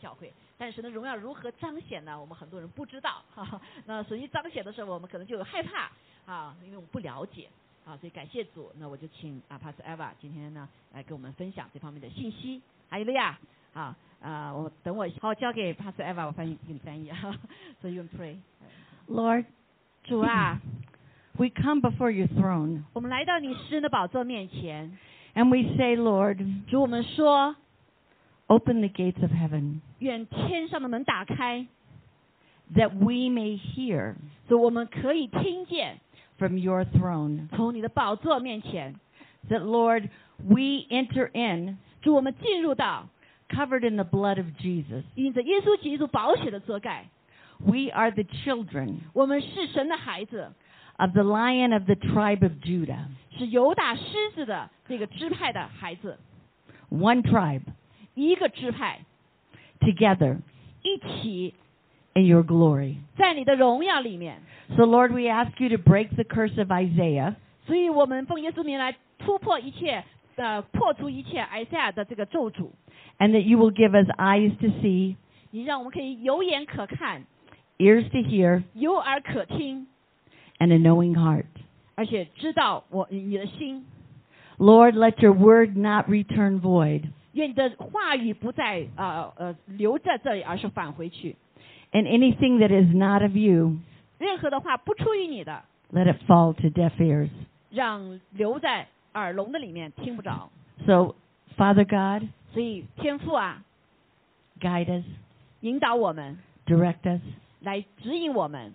教会。但是呢，荣耀如何彰显呢？我们很多人不知道。哈哈，那所以彰显的时候，我们可能就有害怕啊，因为我们不了解啊。所以感谢主，那我就请啊 Pastor Eva 今天呢来给我们分享这方面的信息。还有利亚，啊啊，我等我好交给 Pastor Eva，我翻译给你翻译哈。So you pray, Lord, 主啊，we come before your throne 我们来到你诗人的宝座面前，and we say, Lord, 主我们说，open the gates of heaven 愿天上的门打开， that we may hear 所以我们可以听见 from your throne. 从你的宝座面前， That, Lord, we enter in 主我们进入到 covered in the blood of Jesus. 因着耶稣基督宝血的遮盖， We are the children 我们是神的孩子， of the lion of the tribe of Judah. 是犹大狮子的这个支派的孩子， One tribe 一个支派， together 一起 in your glory. 在你的荣耀里面。 So, Lord, we ask you to break the curse of Isaiah 所以我们奉耶稣名来突破一切，呃，破除一切埃赛亚的这个咒诅。 and that you will give us eyes to see, 你让我们可以有眼可看， ears to hear, 有耳可听， and a knowing heart. 而且知道我你的心。 Lord, let your word not return void. 愿你的话语不再呃呃留在这里，而是返回去。 And anything that is not of you, 任何的话不出于你的， let it fall to deaf ears. 让留在耳聋的里面听不着。 So, Father God, 所以天父啊， guide us, 引导我们， direct us, 来指引我们，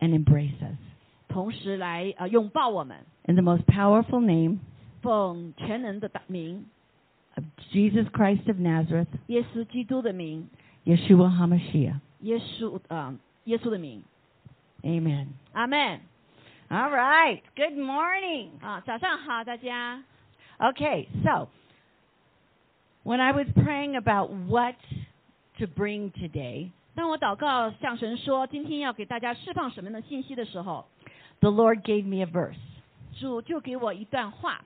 and embrace us. 同时来呃拥抱我们， In the most powerful name 奉全能的大名， of Jesus Christ of Nazareth, 耶稣基督的名， Yeshua HaMashiach. 耶稣呃耶稣的名， Amen. 阿门 All right. Good morning. 啊！早上好，大家。 Okay, so when I was praying about what to bring today, 当我祷告向神说今天要给大家释放什么样的信息的时候， the Lord gave me a verse. 主就给我一段话，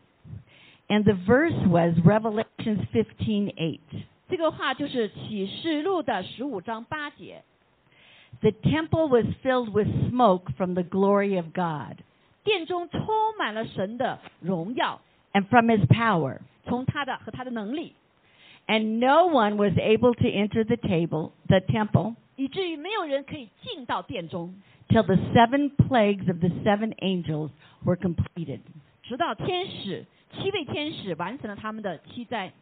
And the verse was Revelations 15:8. 这个话就是启示录的十五章八节。 The temple was filled with smoke from the glory of God 殿中充满了神的荣耀， and from his power, 从他的和他的能力， and no one was able to enter the table, the temple, 以至于没有人可以进到殿中， till the seven plagues of the seven angels were completed. 直到天使 七位天使完成了他们的七灾。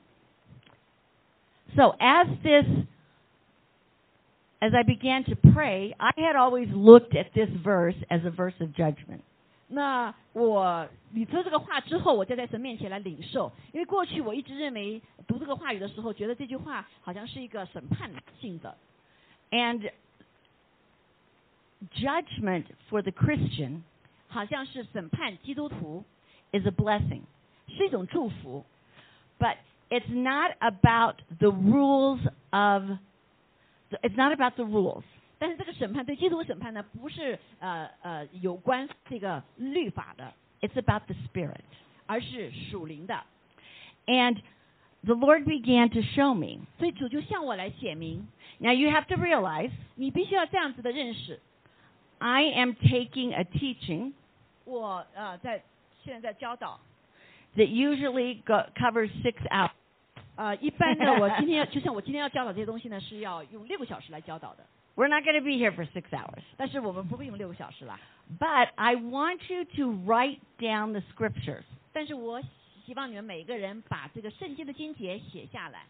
So as this as I began to pray, I had always looked at this verse as a verse of judgment. 那我你说这个话之后，我就在神面前来领受，因为过去我一直认为读这个话语的时候，觉得这句话好像是一个审判性的， And judgment for the Christian 好像是审判基督徒， is a blessing. 是一种祝福。 But it's not about the rules of it's not about the rules. 但是这个审判对基督的审判呢，不是呃呃有关这个律法的， It's about the spirit. 而是属灵的。 And the Lord began to show me. 所以主就向我来显明， Now you have to realize 你必须要这样子的认识。 I am taking a teaching 我呃在现在在教导， that usually go, covers 6 hours. 呃一般的我今天要就像我今天要教导这些东西呢，是要用六个小时来教导的， We're not going to be here for 6 hours. 但是我们不会用六个小时啦。 But I want you to write down the scriptures 但是我希望你们每一个人把这个圣经的经节写下来，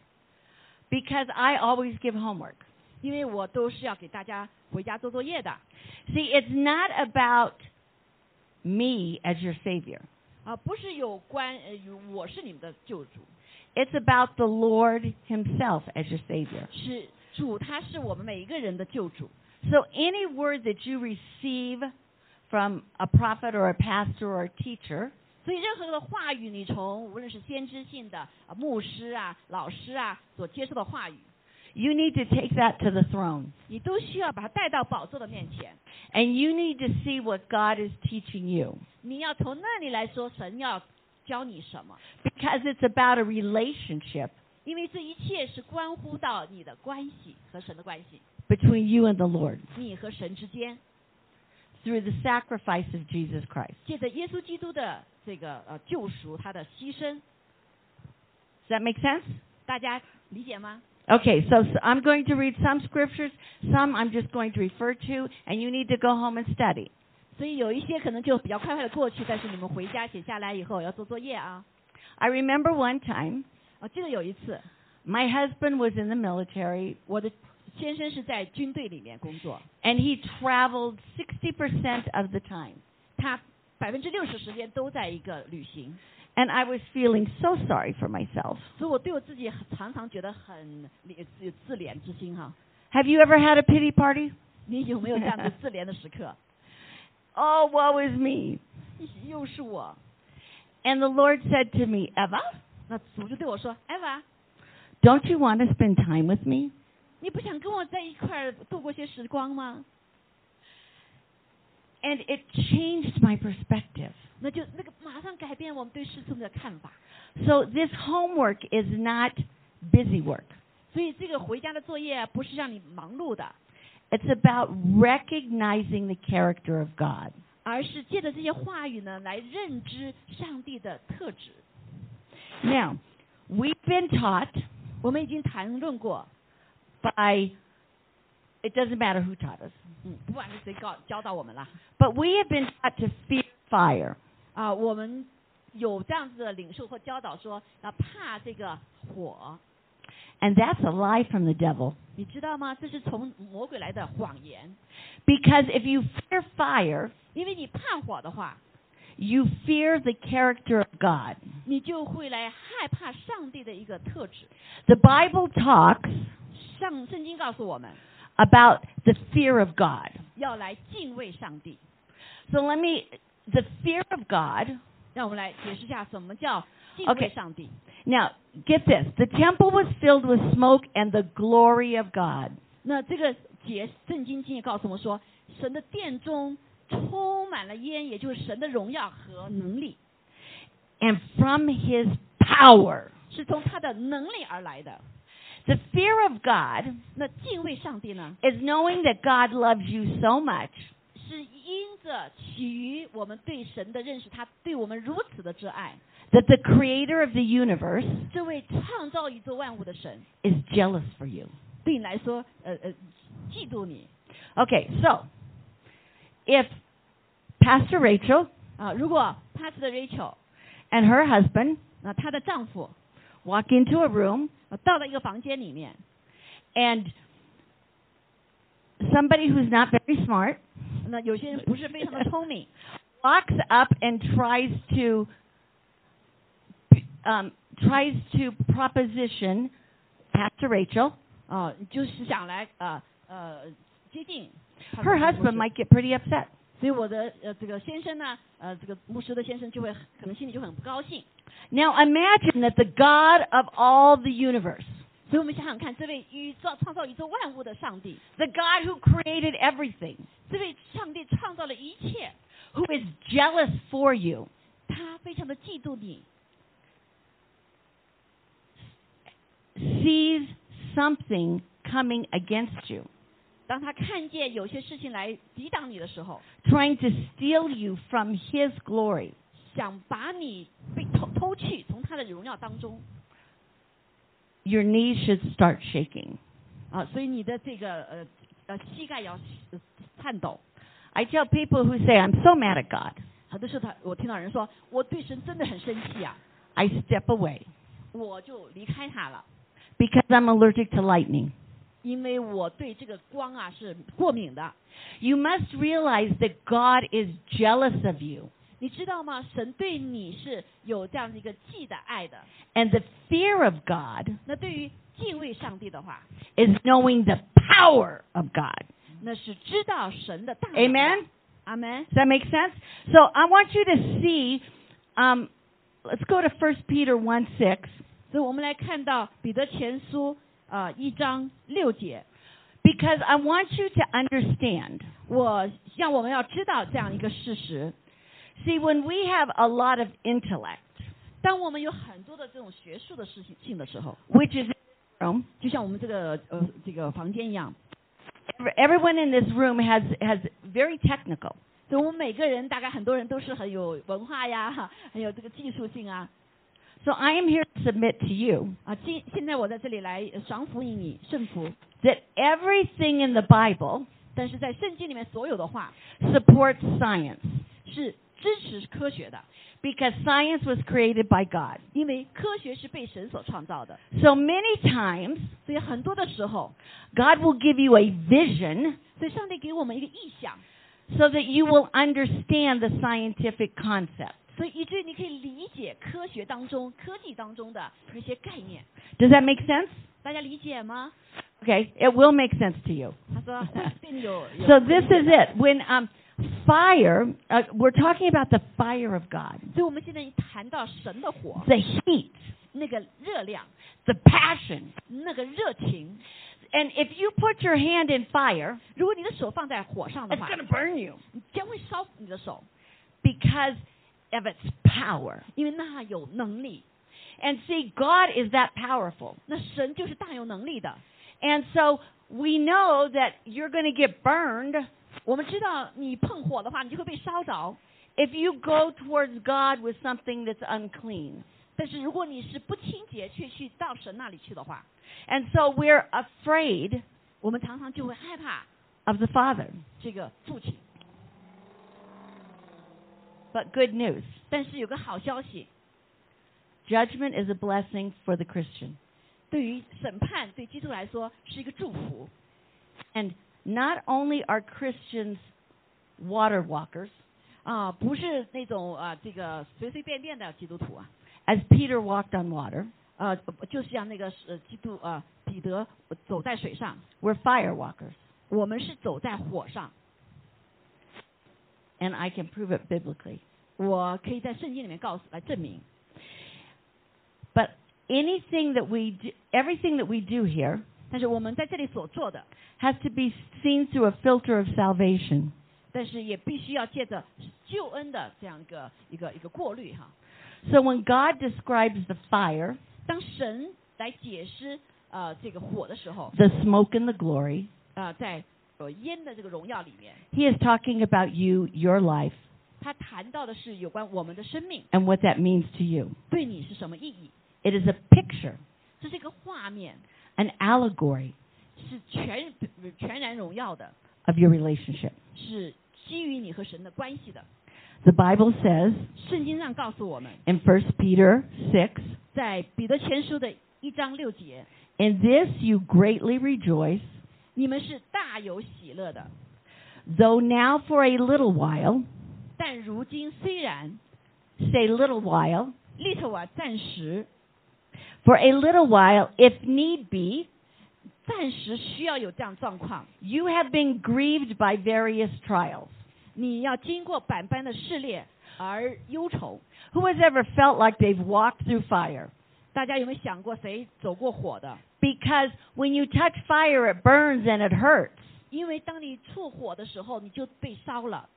because I always give homework. 因为我都是要给大家回家做作业的 See, it's not about me as your savior. 啊，不是有关呃与我是你们的救主， It's about the Lord himself as your savior. 是主他是我们每一个人的救主。 So any word that you receive from a prophet or a pastor or a teacher, 所以任何的话语，你从无论是先知性的啊牧师啊、老师啊所接受的话语， you need to take that to the throne. 你都需要把它带到宝座的面前。 And you need to see what God is teaching you. 你要从那里来说，神要教你什么？ Because it's about a relationship 因为这一切是关乎到你的关系和神的关系， between you and the Lord 你和神之间， through the sacrifice of Jesus Christ. 借着耶稣基督的这个呃救赎，他的牺牲， Does that make sense? 大家理解吗？ Okay, so, so I'm going to read some scriptures, some I'm just going to refer to, and you need to go home and study. 所以有一些可能就比较快快的过去，但是你们回家写下来以后要做作业啊。 I remember one time 我记得有一次， my husband was in the military 我的先生是在军队里面工作， and he traveled 60% of the time. 他百分之六十时间都在一个旅行， And I was feeling so sorry for myself. 所以我对我自己很常常觉得很有自自怜之心哈。 Have you ever had a pity party? 你有没有这样子自怜的时刻？ Oh, woe is me. 又是我， And the Lord said to me, Eva, 那主就对我说：“艾娃， don't you want to spend time with me? 你不想跟我在一块儿度过些时光吗 And it changed my perspective.？” 那就那个马上改变我们对事情的看法。 So this homework is not busy work. 所以这个回家的作业不是让你忙碌的， It's about recognizing the character of God. 而是借着这些话语呢，来认知上帝的特质。 Now, we've been taught 我们已经谈论过， by, it doesn't matter who taught us, 嗯，不管是谁教教导我们了 but we have been taught to fear fire. 啊，我们有这样子的领受或教导说要怕这个火， And that's a lie from the devil. 你知道吗？这是从魔鬼来的谎言， Because if you fear fire, 因为你怕火的话， you fear the character of God. 你就会来害怕上帝的一个特质。 The Bible talks 上圣经告诉我们 about the fear of God. 要来敬畏上帝。 So let me, the fear of God. 让我们来解释一下什么叫敬 OK 畏上帝。 Now, get this. The temple was filled with smoke and the glory of God. 那这个节圣经经也告诉我们说，神的殿中充满了烟，也就是神的荣耀和能力， And from his power. 是从他的能力而来的。 The fear of God 那敬畏上帝呢， is knowing that God loves you so much 是因着起于我们对神的认识，他对我们如此的挚爱。 that the creator of the universe 这位创造宇宙万物的神， is jealous for you. 对你来说，呃呃，嫉妒你 Okay, so if Pastor Rachel 啊。如果 Pastor Rachel， and her husband 那她的丈夫 walk into a room 呃到了一个房间里面， and somebody who's not very smart 那有些人不是非常的聪明，walks up and tries to um tries to proposition Pastor Rachel. Uh, 啊，就是想来啊呃接近。Her uh, uh, husband might get pretty upset. 所以我的呃这个先生呢，呃这个牧师的先生就会可能心里就很不高兴。Now imagine that the God of all the universe. 所以我们想想看，这位宇宙创造宇宙万物的上帝， the God who created everything, 这位上帝创造了一切， who is jealous for you, 他非常的嫉妒你， sees something coming against you, 当他看见有些事情来抵挡你的时候， trying to steal you from his glory. 想把你被偷偷去从他的荣耀当中 Your knees should start shaking. 啊，所以你的这个呃呃膝盖要呃颤抖。 I tell people who say, I'm so mad at God, 很多时候他我听到人说，我对神真的很生气啊， I step away 我就离开他了。 because I'm allergic to lightning. 因为我对这个光啊是过敏的。 You must realize that God is jealous of you. 你知道吗？神对你是有这样的一个记的爱的。 And the fear of God 那对于敬畏上帝的话， is knowing the power of God. 那是知道神的大能的。 Amen? 阿门。 Does that make sense? So I want you to see, um, let's go to 1 Peter 1 6. 所以我们来看到彼得前书呃一章六节， Because I want you to understand. 我让我们要知道这样一个事实。 See, when we have a lot of intellect, 当我们有很多的这种学术的事情性的时候， which is in this room, 就像我们这个呃这个房间一样， everyone in this room has has very technical. 所以我们每个人大概很多人都是很有文化呀，哈很有这个技术性啊 So I am here to submit to you 啊。今现在我在这里来呃赏福于你圣福， that everything in the Bible 但是在圣经里面所有的话 supports science 是 支持科学的， because science was created by God. 因为科学是被神所创造的， So many times 所以很多的时候， God will give you a vision 所以上帝给我们一个意象， so that you will understand the scientific concept. 所以以至于你可以理解科学当中、科技当中的那些概念， Does that make sense? 大家理解吗？ Okay, it will make sense to you. 他说对你有。有 So this is it. When um, fire, uh, we're talking about the fire of God, 所以我们现在谈到神的火， the heat, 那个热量、 the passion. 那个热情， And if you put your hand in fire, 如果你的手放在火上的 it's 话， going to burn you 你将会烧你的手， because of its power. 因为那有能力。 And see, God is that powerful. 那神就是大有能力的。 And so we know that you're going to get burned 我们知道你碰火的话，你就会被烧着。 if you go towards God with something that's unclean. 但是如果你是不清洁，却去到神那里去的话， And so we're afraid 我们常常就会害怕 of the Father. 这个父亲。 But good news 但是有个好消息， judgment is a blessing for the Christian. 对于审判对基督来说是一个祝福。 And not only are Christians water walkers, 啊，不是那种啊，这个随随便便的基督徒啊， as Peter walked on water, 呃，就像那个呃基督啊，彼得走在水上， we're fire walkers. 我们是走在火上。 And I can prove it biblically. 我可以在圣经里面告诉来证明， But anything that we do, everything that we do here 但是我们在这里所做的， has to be seen through a filter of salvation. 但是也必须要借着救恩的这样一个一个一个过滤哈。 So when God describes the fire, 当神来解释呃这个火的时候， the smoke and the glory, 啊、在呃烟的这个荣耀里面， he is talking about you, your life, 他谈到的是有关我们的生命 and what that means to you. 对你是什么意义。 It is a picture, 这是一个画面， an allegory 是全全然荣耀的， of your relationship. 是基于你和神的关系的。 The Bible says 圣经上告诉我们， in 1 Peter 6, 在彼得前书的一章六节， In this you greatly rejoice, 你们是大有喜乐的。 though now for a little while, 但如今虽然 say little while, 利特瓦暂时 for a little while, if need be, 暂时需要有这样状况， you have been grieved by various trials. 你要经过百般的试炼而忧愁。 Who has ever felt like they've walked through fire? 大家有没有想过谁走过火的？ Because when you touch fire, it burns and it hurts. 因为当你触火的时候，你就被烧了。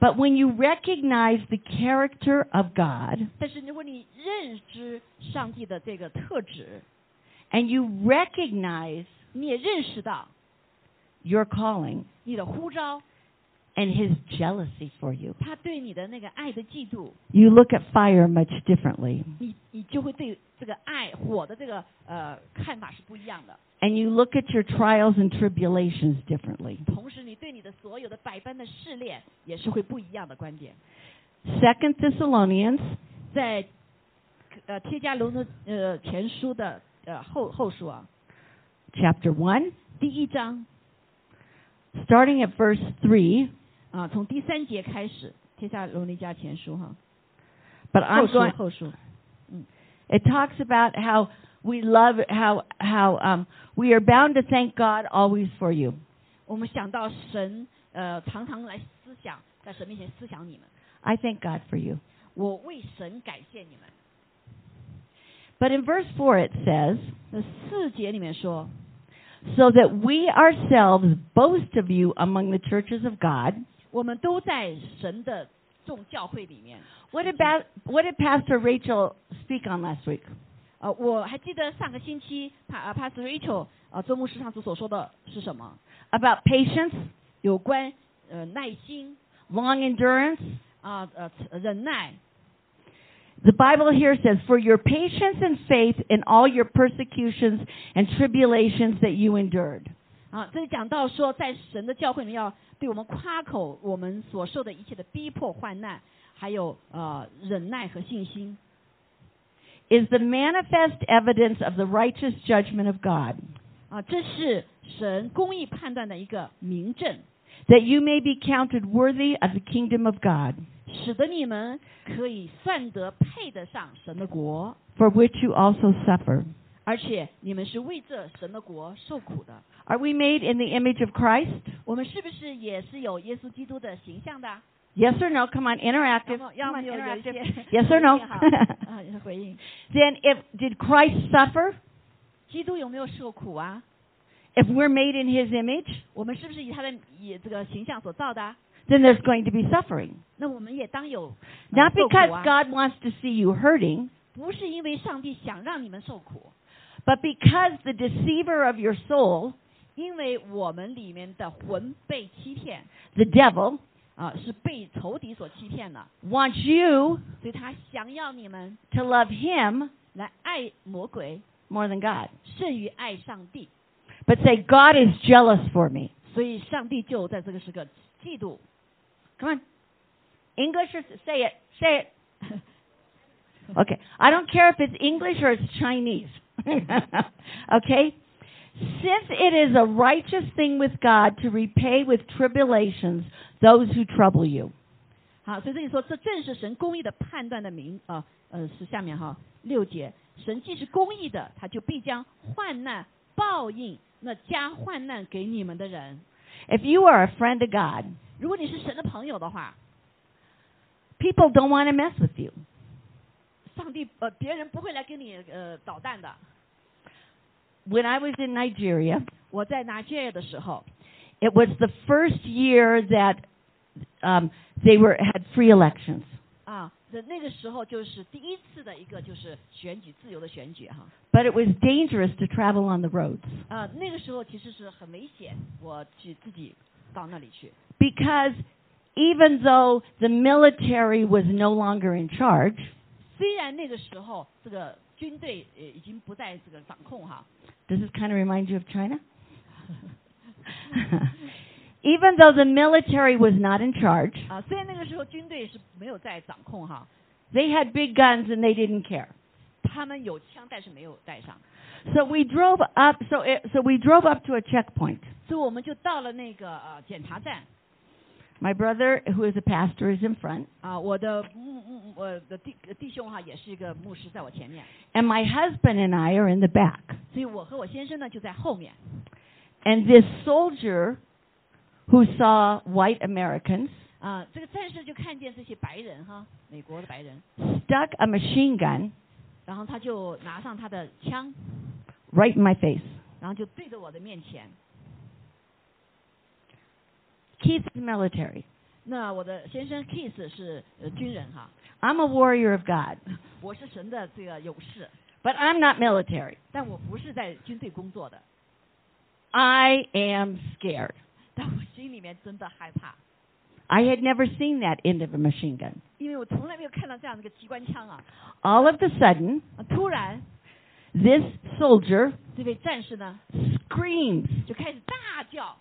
But when you recognize the character of God 但是如果你认知上帝的这个特质， and you recognize 你也认识到 your calling 你的呼召， and His jealousy for you, 他对你的那个爱的嫉妒， you look at fire much differently. 你你就会对这个爱火的这个呃看法是不一样的。 And you look at your trials and tribulations differently. 同时，你对你的所有的百般的试炼也是会不一样的观点。 Second Thessalonians 在呃贴加罗的呃前书的呃后后书啊， chapter 1, 第一章 starting at verse 3, 啊，从第三节开始，贴下罗尼迦前书哈， but 后 I'm 书 going 后书， it talks about how we love how how um we are bound to thank God always for you. 我们想到神呃常常来思想，在神面前思想你们， I thank God for you. 我为神感谢你们。 But in verse 4 it says, 那四节里面说， so that we ourselves boast of you among the churches of God, 我们都在神的 众教会里面。 What about what did Pastor Rachel speak on last week? 呃，我还记得上个星期帕呃 Pastor Rachel 呃周牧师上次所说的是什么？ About patience, 有关呃耐心 long endurance. 啊呃忍耐 The Bible here says, For your patience and faith in all your persecutions and tribulations that you endured. 啊，这里讲到说，在神的教会里面要对我们夸口我们所受的一切的逼迫患难，还有呃忍耐和信心， Is the manifest evidence of the righteous judgment of God, 啊，这是神公义判断的一个明证， that you may be counted worthy of the kingdom of God, 使得你们可以算得配得上神的国， for which you also suffer. 而且你们是为这神的国受苦的。 Are we made in the image of Christ? 我们是不是也是有耶稣基督的形象的？ Yes or no? Come on, 要 interactive. 么要 Come 么 on, 有有一些 interactive. Yes or no? 回应哈啊，回应。 then if did Christ suffer? 基督有没有受苦啊？ If we're made in his image, 我们是不是以他的以这个形象所造的啊？ then there's going to be suffering. 那我们也当有、呃 Not 受苦 because 啊 God wants to see you hurting, 不是因为上帝想让你们受苦， but because the deceiver of your soul, 因为我们里面的魂被欺骗 the devil, 啊，是被仇敌所欺骗了， wants you 所以他想要你们 to love him 来爱魔鬼， more than God. 胜于爱上帝， But say, God is jealous for me. 所以上帝就在这个时刻嫉妒。 Come on. English or say it. Say it. Okay. I don't care if it's English or it's Chinese. okay? Since it is a righteous thing with God to repay with tribulations those who trouble you. 好，所以这里说，这正是神公义的判断的明啊呃是下面哈六节，神既是公义的，他就必将患难报应那加患难给你们的人。 If you are a friend of God, 如果你是神的朋友的话， people don't want to mess with you. 上帝呃别人不会来跟你呃捣蛋的。 When I was in Nigeria, 我在 Nigeria 的时候， it was the first year that um, they were had free elections. 啊，那那个时候就是第一次的一个就是选举自由的选举哈。 But it was dangerous to travel on the roads 啊，那个时候其实是很危险，我去自己到那里去， because even though the military was no longer in charge, 虽然那个时候这个军队呃已经不在这个掌控哈， does this kind of remind you of China? even though the military was not in charge, 啊，虽然那个时候军队是没有在掌控哈， they had big guns and they didn't care. 他们有枪但是没有带上， So we drove up. So it, so we drove up to a checkpoint. 所以我们就到了那个呃检查站 My brother, who is a pastor, is in front, 啊，我的牧牧我的弟弟兄哈也是一个牧师在我前面， and my husband and I are in the back. 所以我和我先生呢就在后面。 And this soldier, who saw white Americans, 啊，这个战士就看见这些白人哈，美国的白人， stuck a machine gun 然后他就拿上他的枪， right in my face. 然后就对着我的面前。 Keith is military. 那我的先生 Kiss 是呃军人哈， I'm a warrior of God, 我是神的这个勇士， but I'm not military. 但我不是在军队工作的， I am scared. 但我心里面真的害怕， I had never seen that end of a machine gun. 因为我从来没有看到这样的一个机关枪啊！ All of a sudden, 啊突然 this soldier 这位战士呢 screams 就开始大叫，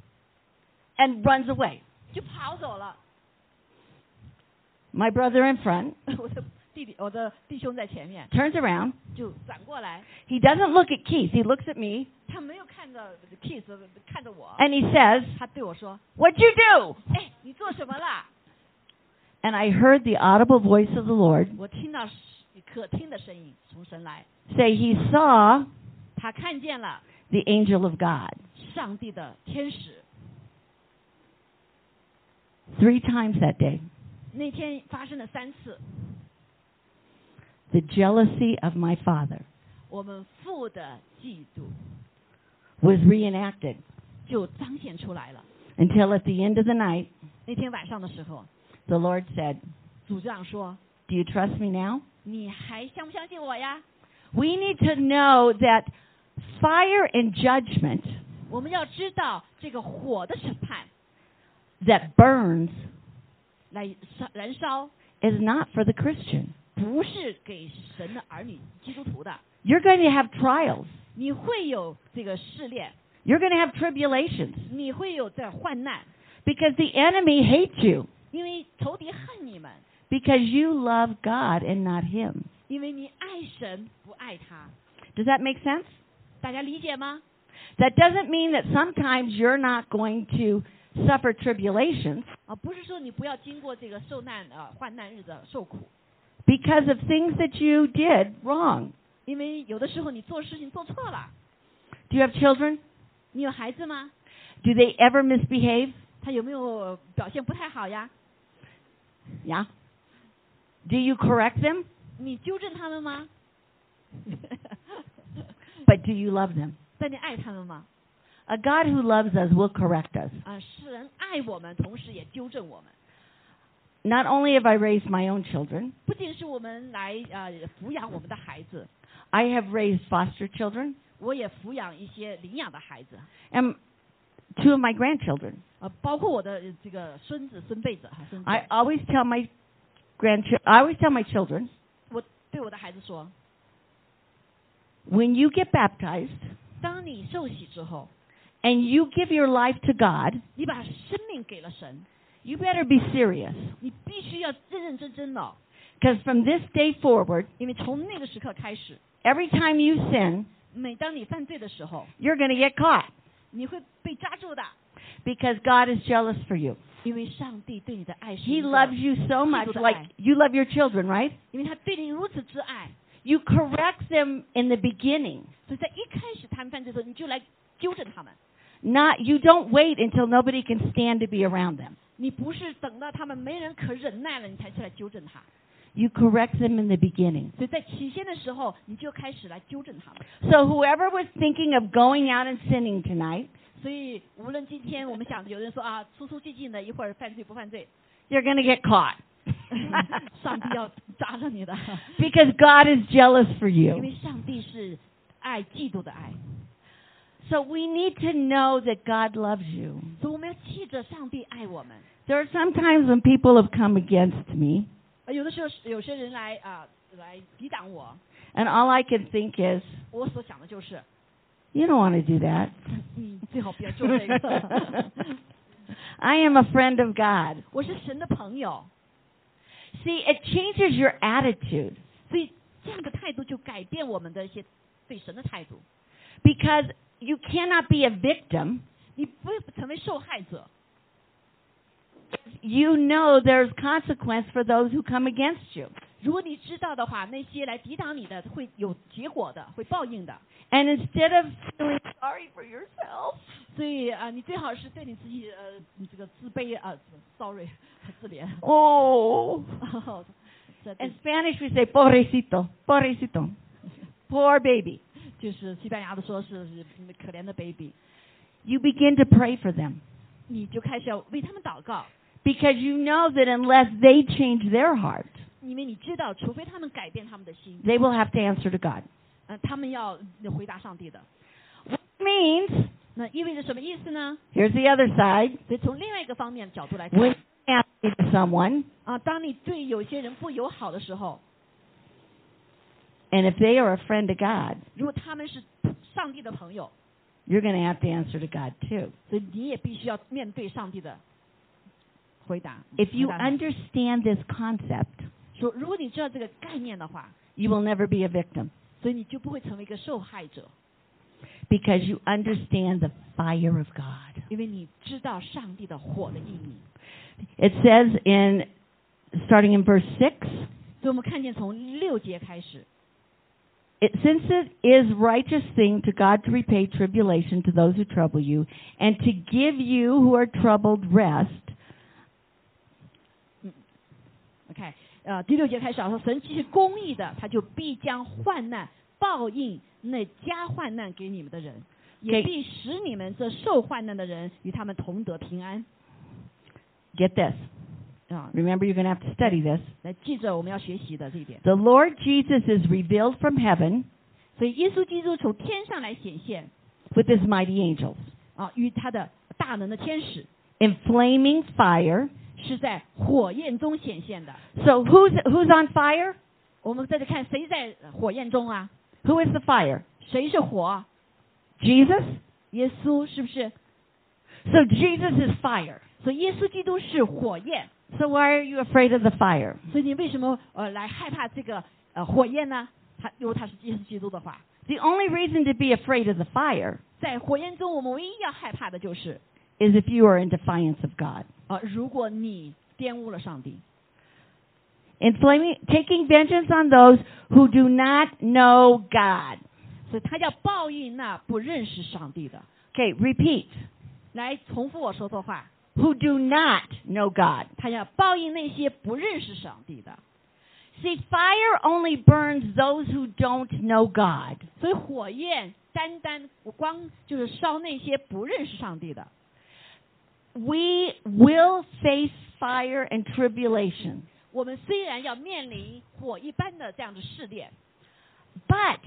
and runs away. 就跑走了。 My brother in front 我的 弟弟，我的弟兄在前面 turns around. 就转过来， He doesn't look at Keith. He looks at me 他没有看着 Kiss，看着我， and he says, 他对我说 What'd you do?：“ 哎，你做什么啦 And I heard the audible voice of the Lord？” 我听到可听的声音从神来， say he saw 他看见了 the angel of God 上帝的天使。 three times that day. 那天发生了三次， The jealousy of my father 我们父的嫉妒 was reenacted 就彰显出来了。 until at the end of the night, 那天晚上的时候， the Lord said, 主这样说 Do you trust me now?：“ 你还相不相信我呀 We need to know that fire and judgment？” 我们要知道这个火的审判 that burns 来烧燃烧， is not for the Christian. 不是给神的儿女基督徒的。 You're going to have trials. 你会有这个试炼， You're going to have tribulations 你会有这患难， because the enemy hates you 因为仇敌恨你们， because you love God and not him. 因为你爱神不爱他。 Does that make sense? 大家理解吗？ That doesn't mean that sometimes you're not going to suffer tribulations 啊，不是说你不要经过这个受难呃患难日子受苦， because of things that you did wrong. 因为有的时候你做事情做错了。 Do you have children? 你有孩子吗？ Do they ever misbehave? 他有没有表现不太好呀？ Yeah. Do you correct them? 你纠正他们吗？ But do you love them? 但你爱他们吗？ A God who loves us will correct us. 啊，世人爱我们，同时也纠正我们。 Not only have I raised my own children, 不仅是我们来呃抚养我们的孩子， I have raised foster children 我也抚养一些领养的孩子， and two of my grandchildren. 呃，包括我的呃这个孙子、孙辈子哈，孙子。 I always tell my grandchildren, I always tell my children, 我对我的孩子说， when you get baptized 当你受洗之后， and you give your life to God, 你把生命给了神， you better be serious. 你必须要认认真真的， Because from this day forward, 因为从那个时刻开始， every time you sin, 每当你犯罪的时候， you're going to get caught 你会被抓住的， because God is jealous for you. 因为上帝对你的爱是 He 一个 loves you so much, like you love your children, right? 因为他对你如此之爱， You correct them in the beginning. 所以在一开始他们犯罪的时候，你就来纠正他们。 Not you don't wait until nobody can stand to be around them. 你不是等到他们没人可忍耐了，你才去来纠正他。 You correct them in the beginning. 所以在起先的时候，你就开始来纠正他们。 So whoever was thinking of going out and sinning tonight, 所以无论今天我们想，有人说啊，粗粗寂静的，一会儿犯罪不犯罪， you're going to get caught. 上帝要抓着你的， because God is jealous for 因 you. 为上帝是爱嫉妒的爱， So we need to know that God loves you. 所以我们要 记着上帝爱我们。 There are some times when people have come against me, 呃有的时候是有些人来啊、来抵挡我， and all I can think is, 我所想的就是， you don't want to do that. 你最好不要做这个。 I am a friend of God. 我是神的朋友， See, it changes your attitude 所以这样的态度就改变我们的一些对神的态度。 because you cannot be a victim. 你不会成为受害者， You know there's consequence for those who come against you. 如果你知道的话，那些来抵挡你的会有结果的，会报应的。 And instead of feeling sorry for yourself, 所以啊、呃你最好是对你自己呃你这个自卑啊、sorry 自怜。 oh, 这 in Spanish we say pobrecito, pobrecito, poor baby. 就是西班牙的说是是可怜的 baby， You begin to pray for them 你就开始要为他们祷告， because you know that unless they change their heart, 因为你知道，除非他们改变他们的心， they will have to answer to God. 呃，他们要回答上帝的。 Means, 那意味着什么意思呢？ here's the other side. 所以从另外一个方面角度来 When 看 you ask to someone, 啊，当你对有些人不友好的时候， and if they are a friend of God, 如果他们是上帝的朋友， you're going to have to answer to God too. 所以你也必须要面对上帝的回答。 If you 回答他 understand this concept, 说，如果你知道这个概念的话， you will never be a victim 所以你就不会成为一个受害者， because you understand the fire of God. 因为你知道上帝的火的意义。 It says in starting in verse 6, 所以我们看见从六节开始， it, since it is righteous thing to God to repay tribulation to those who trouble you and to give you who are troubled rest, OK，呃，第六节开始啊，说神既是公义的，他就必将患难报应那加患难给你们的人，也给必使你们这受患难的人与他们同得平安。 get this, 啊， Remember, you're going to have to study this. 来记着我们要学习的这一点。 The Lord Jesus is revealed from heaven 所以耶稣基督从天上来显现 with his mighty angels 啊，与他的大能的天使 in flaming fire. 是在火焰中显现的。 So who's who's on fire? 我们在这看谁在火焰中啊？ Who is the fire? 谁是火？ Jesus. 耶稣是不是？ So Jesus is fire. 所以耶稣基督是火焰。 So why are you afraid of the fire? 所以你为什么呃来害怕这个呃火焰呢？他因为他是耶稣基督的话， The only reason to be afraid of the fire 在火焰中，我们唯一要害怕的就是 is if you are in defiance of God. 啊、呃如果你玷污了上帝， In flaming, taking vengeance on those who do not know God. 所以他要报应那不认识上帝的。 Okay, repeat. 来重复我说的话， Who do not know God. 他要报应那些不认识上帝的。 See, fire only burns those who don't know God. 所以火焰单单我光就是烧那些不认识上帝的。 We will face fire and tribulation. 我们虽然要面临火一般的这样的试炼， But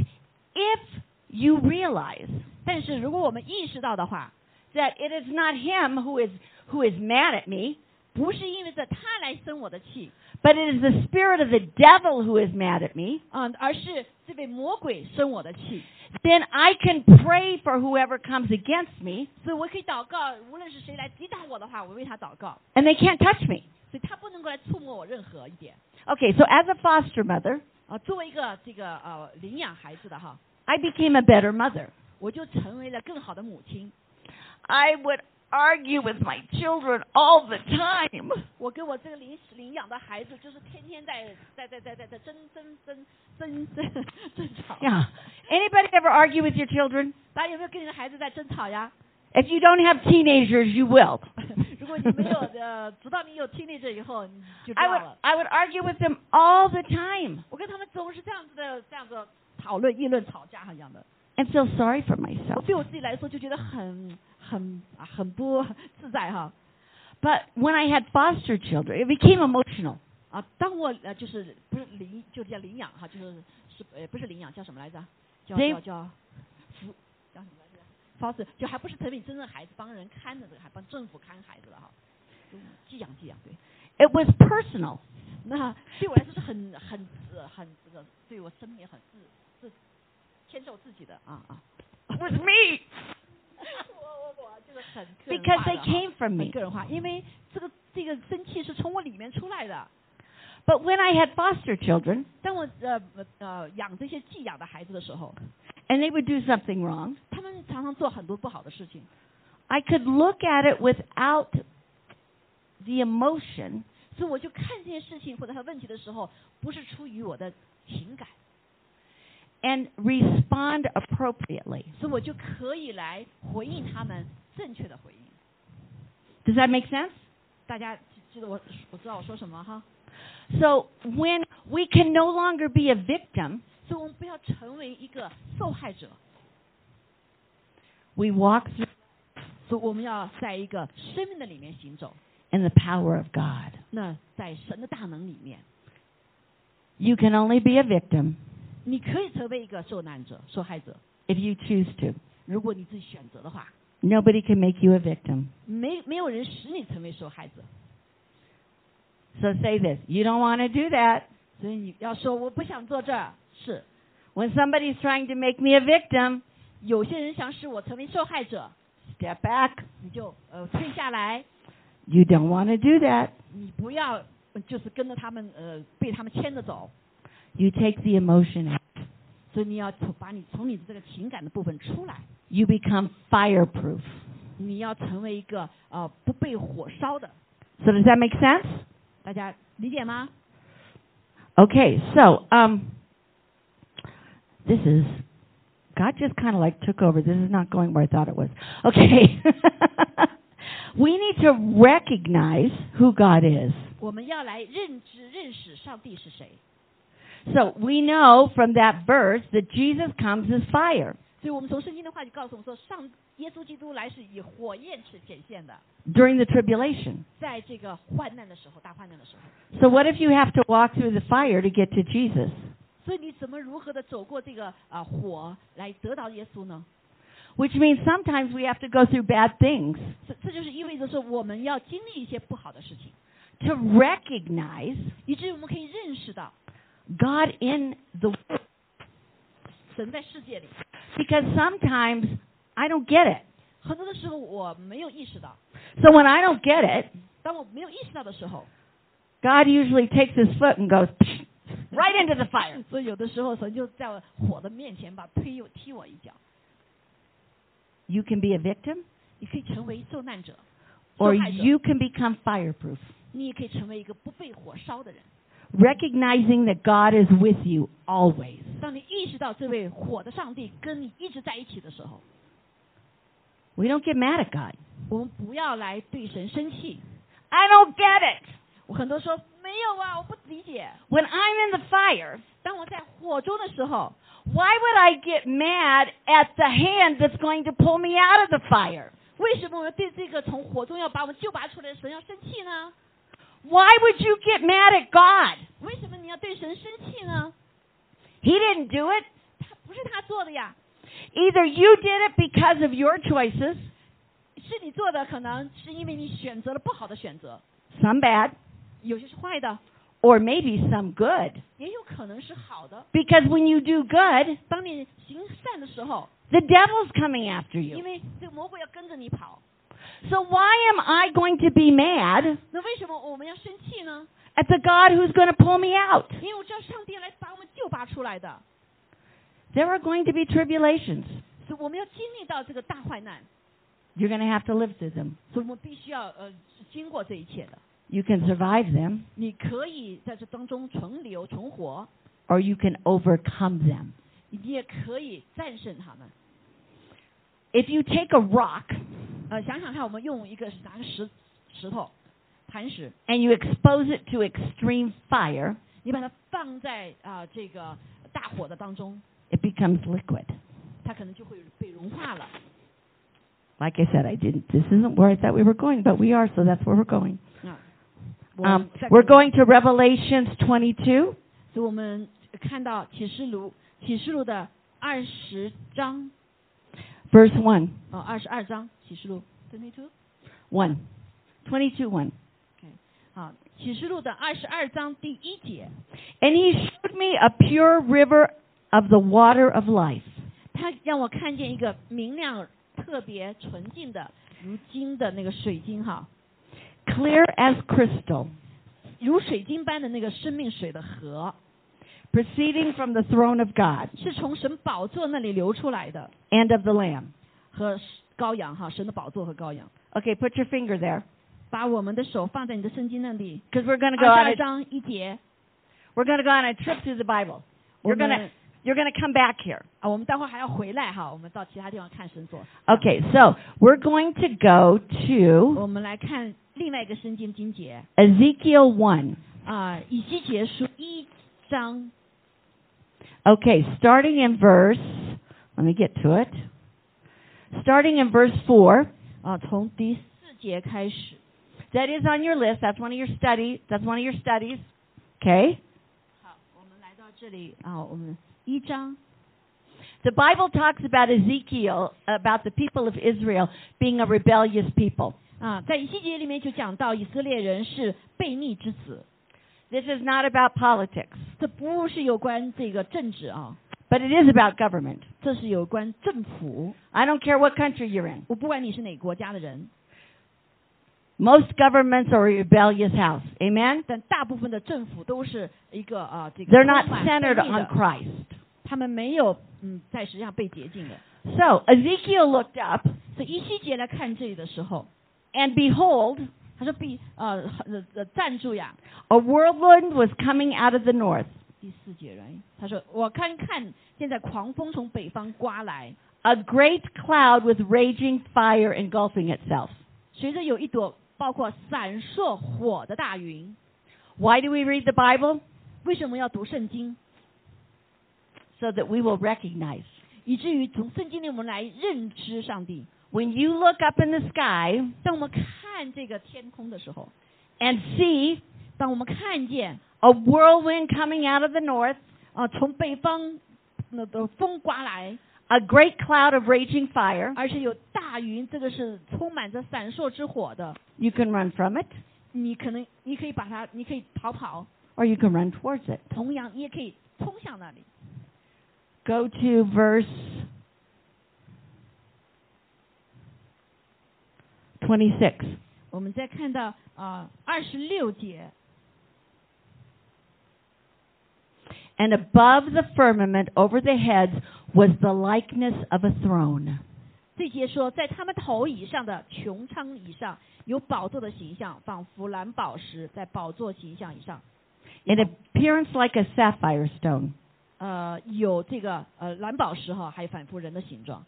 if you realize 但是如果我们意识到的话， that it is not him who is who is mad at me, 不是因为着他来生我的气， but it is the spirit of the devil who is mad at me, 啊、而是这位魔鬼生我的气， then I can pray for whoever comes against me 所以我可以祷告，无论是谁来击打我的话，我为他祷告， and they can't touch me. 所以他不能够来触摸我任何一点。 Okay, so as a foster mother, 啊，作为一个这个呃领养孩子的哈， I became a better mother. 我就成为了更好的母亲。 I would argue with my children all the time. 我跟我这个领领养的孩子，就是天天在在在在在在争争争争争争吵。 Yeah. Anybody ever argue with your children? 大家有没有跟你的孩子在争吵呀？ If you don't have teenagers, you will. 如果你没有呃，直到你有听力这以后，你就知 I 道 would 了。 I would argue with them all the time 我跟他们总是这样子的，这样子讨论、议论、吵架一样的。 and feel sorry for 我 myself. 很很不 自在哈 But when I had foster children, it became emotional. 啊！当我呃就是不是领就叫领养哈，就是是呃不是领养叫什么来着？叫对叫叫扶叫什么来着？foster 就还不是成为真正孩子帮人看的这个，还帮政府看孩子的哈，就寄养寄养对。It was personal. 那对我来说是很很呃很这个对我生命很自自牵受自己的啊啊。It was me because 化 they 的哈 came from 很 me. 个人化，因为这个这个生气是从我里面出来的。 But when I had foster children 当我呃呃呃养这些寄养的孩子的时候， and they would do something wrong, 他们常常做很多不好的事情， I could look at it without the emotion 所以我就看这些事情或者他问题的时候，不是出于我的情感， and respond appropriately. 所以我就可以来回应他们正确的回应。 Does that make sense? 大家记记得我我知道我说什么哈？ So when we can no longer be a victim, 所以我们不要成为一个受害者， we walk through 所以我们要在一个生命的里面行走。 in the power of God. 那在神的大能里面， You can only be a victim 你可以成为一个受难者、受害者， if you choose to. 如果你自己选择的话， Nobody can make you a victim. 没没有人使你成为受害者。 So say this. You don't want to do that. 所以你要说我不想做这儿，是 When somebody's trying to make me a victim, 有些人想使我成为受害者， step back. 你就呃退下来， You don't want to do that. 你不要呃就是跟着他们呃被他们牵着走， You take the emotion out. 所以你要从把你从你的这个情感的部分出来， You become fireproof. 你要成为一个呃不被火烧的， So does that make sense? 大家理解吗？ Okay, so um this is God just kind of like took over. This is not going where I thought it was. Okay. we need to recognize who God is. 我们要来认知认识上帝是谁。 So we know from that verse that Jesus comes as fire. 所以我们从圣经的话就告诉我们说，上耶稣基督来是以火焰是显现的， during the tribulation. 在这个患难的时候，大患难的时候。 So what if you have to walk through the fire to get to Jesus? 所以你怎么如何的走过这个啊、火来得到耶稣呢？ Which means sometimes we have to go through bad things 这这就是意味着说，我们要经历一些不好的事情， to recognize 以至于我们可以认识到 God in the world. 神在世界里。 Because sometimes I don't get it. 很多的时候我没有意识到， So when I don't get it, 当我没有意识到的时候， God usually takes his foot and goes right into the fire. 所以有的时候神就在火的面前吧推我踢我一脚。 You can be a victim 你可以成为受难者， or 受害者 you can become fireproof. 你也可以成为一个不被火烧的人。 Recognizing that God is with you always. 当你意识到这位火的上帝跟你一直在一起的时候， We don't get mad at God. 我们不要来对神生气。 I don't get it. 我很多说没有啊，我不理解。 When I'm in the fire, 当我在火中的时候， why would I get mad at the hand that's going to pull me out of the fire? 为什么我们对这个从火中要把我们救拔出来的神要生气呢？ Why would you get mad at God? 为什么你要对神生气呢？ He didn't do it. 他不是他做的呀， Either you did it because of your choices, 是你做的，可能是因为你选择了不好的选择， some bad, 有些是坏的， or maybe some good. 也有可能是好的。 Because when you do good, 当你行善的时候， the devil's coming after 因 you. 为这个魔鬼要跟着你跑， So why am I going to be mad at the God who's going to pull me out? There are going to be tribulations. You're going to have to live through them. You can survive them. Or you can overcome them. If you take a rock 呃，想想看，我们用一个拿个石石头磐石， and you expose it to extreme fire, 你把它放在啊、这个大火的当中， it becomes liquid. 它可能就会被融化了。 Like I said, I didn't. This isn't where I thought we were going, but we are, so that's where we're going. 啊，我 Um, 在 we're going to Revelations 22, 所以我们看到启示录启示录的二十章 verse 1. 哦，二十二章启示录 twenty two 1. 22 1. 啊，启示录的二十二章第一节， And he showed me a pure river of the water of life, 他让我看见一个明亮、特别纯净的如金的那个水晶哈， clear as crystal, 如水晶般的那个生命水的河， proceeding from the throne of God 是从神宝座那里流出来的， and of the Lamb. 和羔羊哈，神的宝座和羔羊。 Okay, put your finger there. 把我们的手放在你的圣经那里， Because we're going to 二 go 十 on 二 a, 章一节， we're going to go on a trip through the Bible. 我 You're going to 们 you're going to come back here. 啊，我们待会儿还要回来哈，我们到其他地方看神作。 Okay, so we're going to go to 我们来看另外一个圣经经节 Ezekiel 1. 啊，以西结书一章 Okay, starting in verse, let me get to it. Starting in verse 4. 啊，从第四节开始。 That is on your list. That's one of your study. That's one of your studies. Okay? 好，我们来到这里啊，我们一章 The Bible talks about Ezekiel, about the people of Israel being a rebellious people. 啊，在以西结里面就讲到以色列人是悖逆之子， This is not about politics, 这不是有关这个政治啊， but it is about government. 这是有关政府。 I don't care what country you're in. 我不管你是哪个国家的人， Most governments are a rebellious house. Amen? 但大部分的政府都是一个啊，这个 They're not 充满 centered 悖逆 on 的 Christ. 他们没有嗯，在实际上被洁净的。 So Ezekiel looked up, 所以一西结来看这里的时候， and behold, 他说必呃呃呃站住呀， a whirlwind was coming out of the north. 第四节人，他说我看看现在狂风从北方刮来， A great cloud with raging fire engulfing itself. 随着有一朵包括闪烁火的大云。 Why do we read the Bible? 为什么要读圣经？ So that we will recognize 以至于从圣经里我们来认知上帝。 When you look up in the sky 当我们 看这个天空的时候， and see 当我们看见 a whirlwind coming out of the north, 啊、从北方那个风刮来， a great cloud of raging fire, 而且有大云，这个是充满着闪烁之火的。 you can run from it 你可能你可以把它，你可以逃跑， or you can run towards it. 同样你也可以冲向那里。 Go to verse 26. 我们再看到啊二十六节， And above the firmament over the heads was the likeness of a throne. 这节说，在他们头以上的穹苍以上有宝座的形象，仿佛蓝宝石在宝座形象以上。 In appearance like a sapphire stone. 呃，有这个呃蓝宝石哈，还有反复人的形状。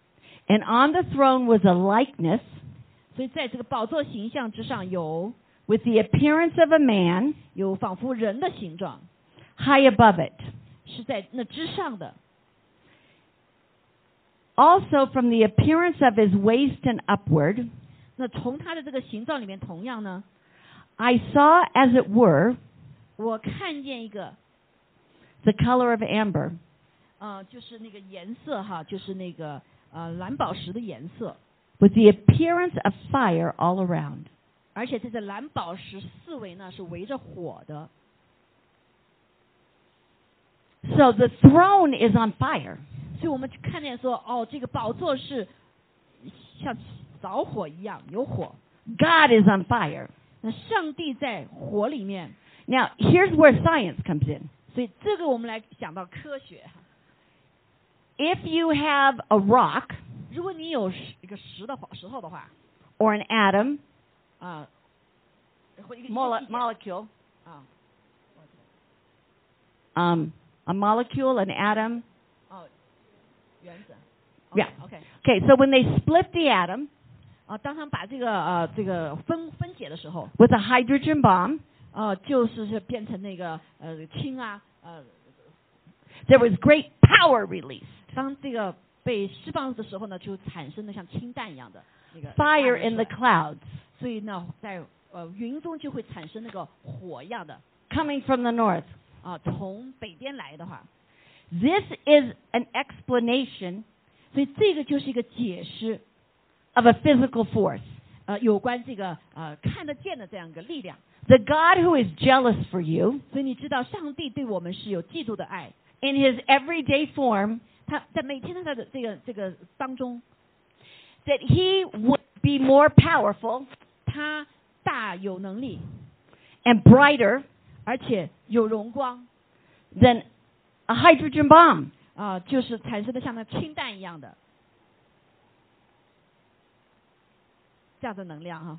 And on the throne was a likeness 所以在这个宝座形象之上有 with the appearance of a man 有仿佛人的形状， high above it. 是在那之上的。 Also from the appearance of his waist and upward, 那从它的这个形状里面，同样呢， I saw as it were 我看见一个 the color of amber, 呃，就是那个颜色哈，就是那个呃蓝宝石的颜色， with the appearance of fire all around. 而且这个蓝宝石四围呢是围着火的。 So the throne is on fire. 所以我们看见说，哦，这个宝座是像着火一样，有火。 God is on fire. 那上帝在火里面， Now, here's where science comes in. 所以这个我们来想到科学哈。 If you have a rock 如果你有石一个石的话，石头的话， or an atom, 啊，或一个 mole- 一个 molecule, 啊， um, a molecule, an atom. 哦，原子。 Yeah. OK。 Okay, so when they split the atom 啊，当他们把这个呃这个分分解的时候， with a hydrogen bomb, 呃，就是是变成那个呃氢啊，呃， there was great power released. 当这个 被释放的时候呢，就产生了像氢弹一样的那个 Fire 大 in 的 the 水 clouds 所以呢，在呃云中就会产生那个火一样的 coming from the north. 啊，从北边来的话， This is an explanation 所以这个就是一个解释， of a physical force. 呃，有关这个呃看得见的这样一个力量。 The God who is jealous for you 所以你知道，上帝对我们是有嫉妒的爱， in his everyday form 他在每天他的这个这个当中， that he would be more powerful 他大有能力， and brighter 而且有荣光 than a hydrogen bomb. 啊、就是产生的像那氢弹一样的这样的能量哈。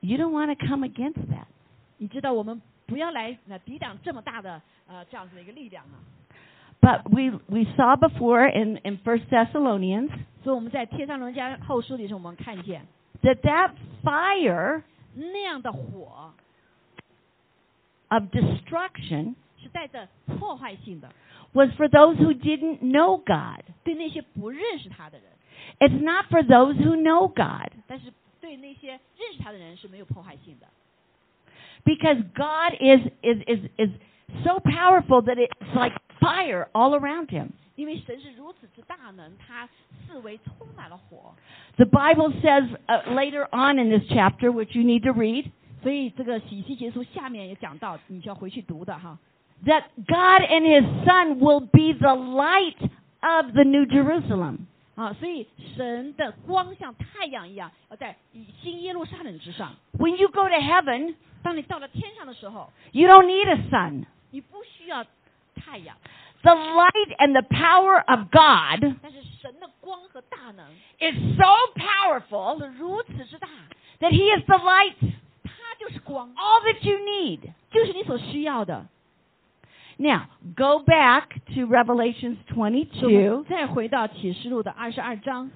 You don't want to come against that. 你知道我们不要来呃抵挡这么大的呃这样子的一个力量啊。 But we we saw before in in First Thessalonians 所以我们在《天上人家后书》里头，我们看见 that that fire 那样的火 of destruction 是带着破坏性的， was for those who didn't know God. 对那些不认识他的人， It's not for those who know God 但是对那些认识他的人是没有破坏性的。 because God is is is is so powerful that it's like fire all around him. 因为神是如此之大能，他四围充满了火， The Bible says uh, later on in this chapter, which you need to read, 所以这个喜西结束下面也讲到，你就要回去读的哈。 that God and His Son will be the light of the New Jerusalem. 啊，所以神的光像太阳一样，要在新耶路撒冷之上。 When you go to heaven, 当你到了天上的时候， you don't need a sun. 你不需要太阳， The light and the power of God 但是神的光和大能 is so powerful 是如此之大， that He is the light, 它就是光， all that you need. 就是你所需要的。 Now, go back to Revelations 所以我 22. 们再回到启示录的二十二章，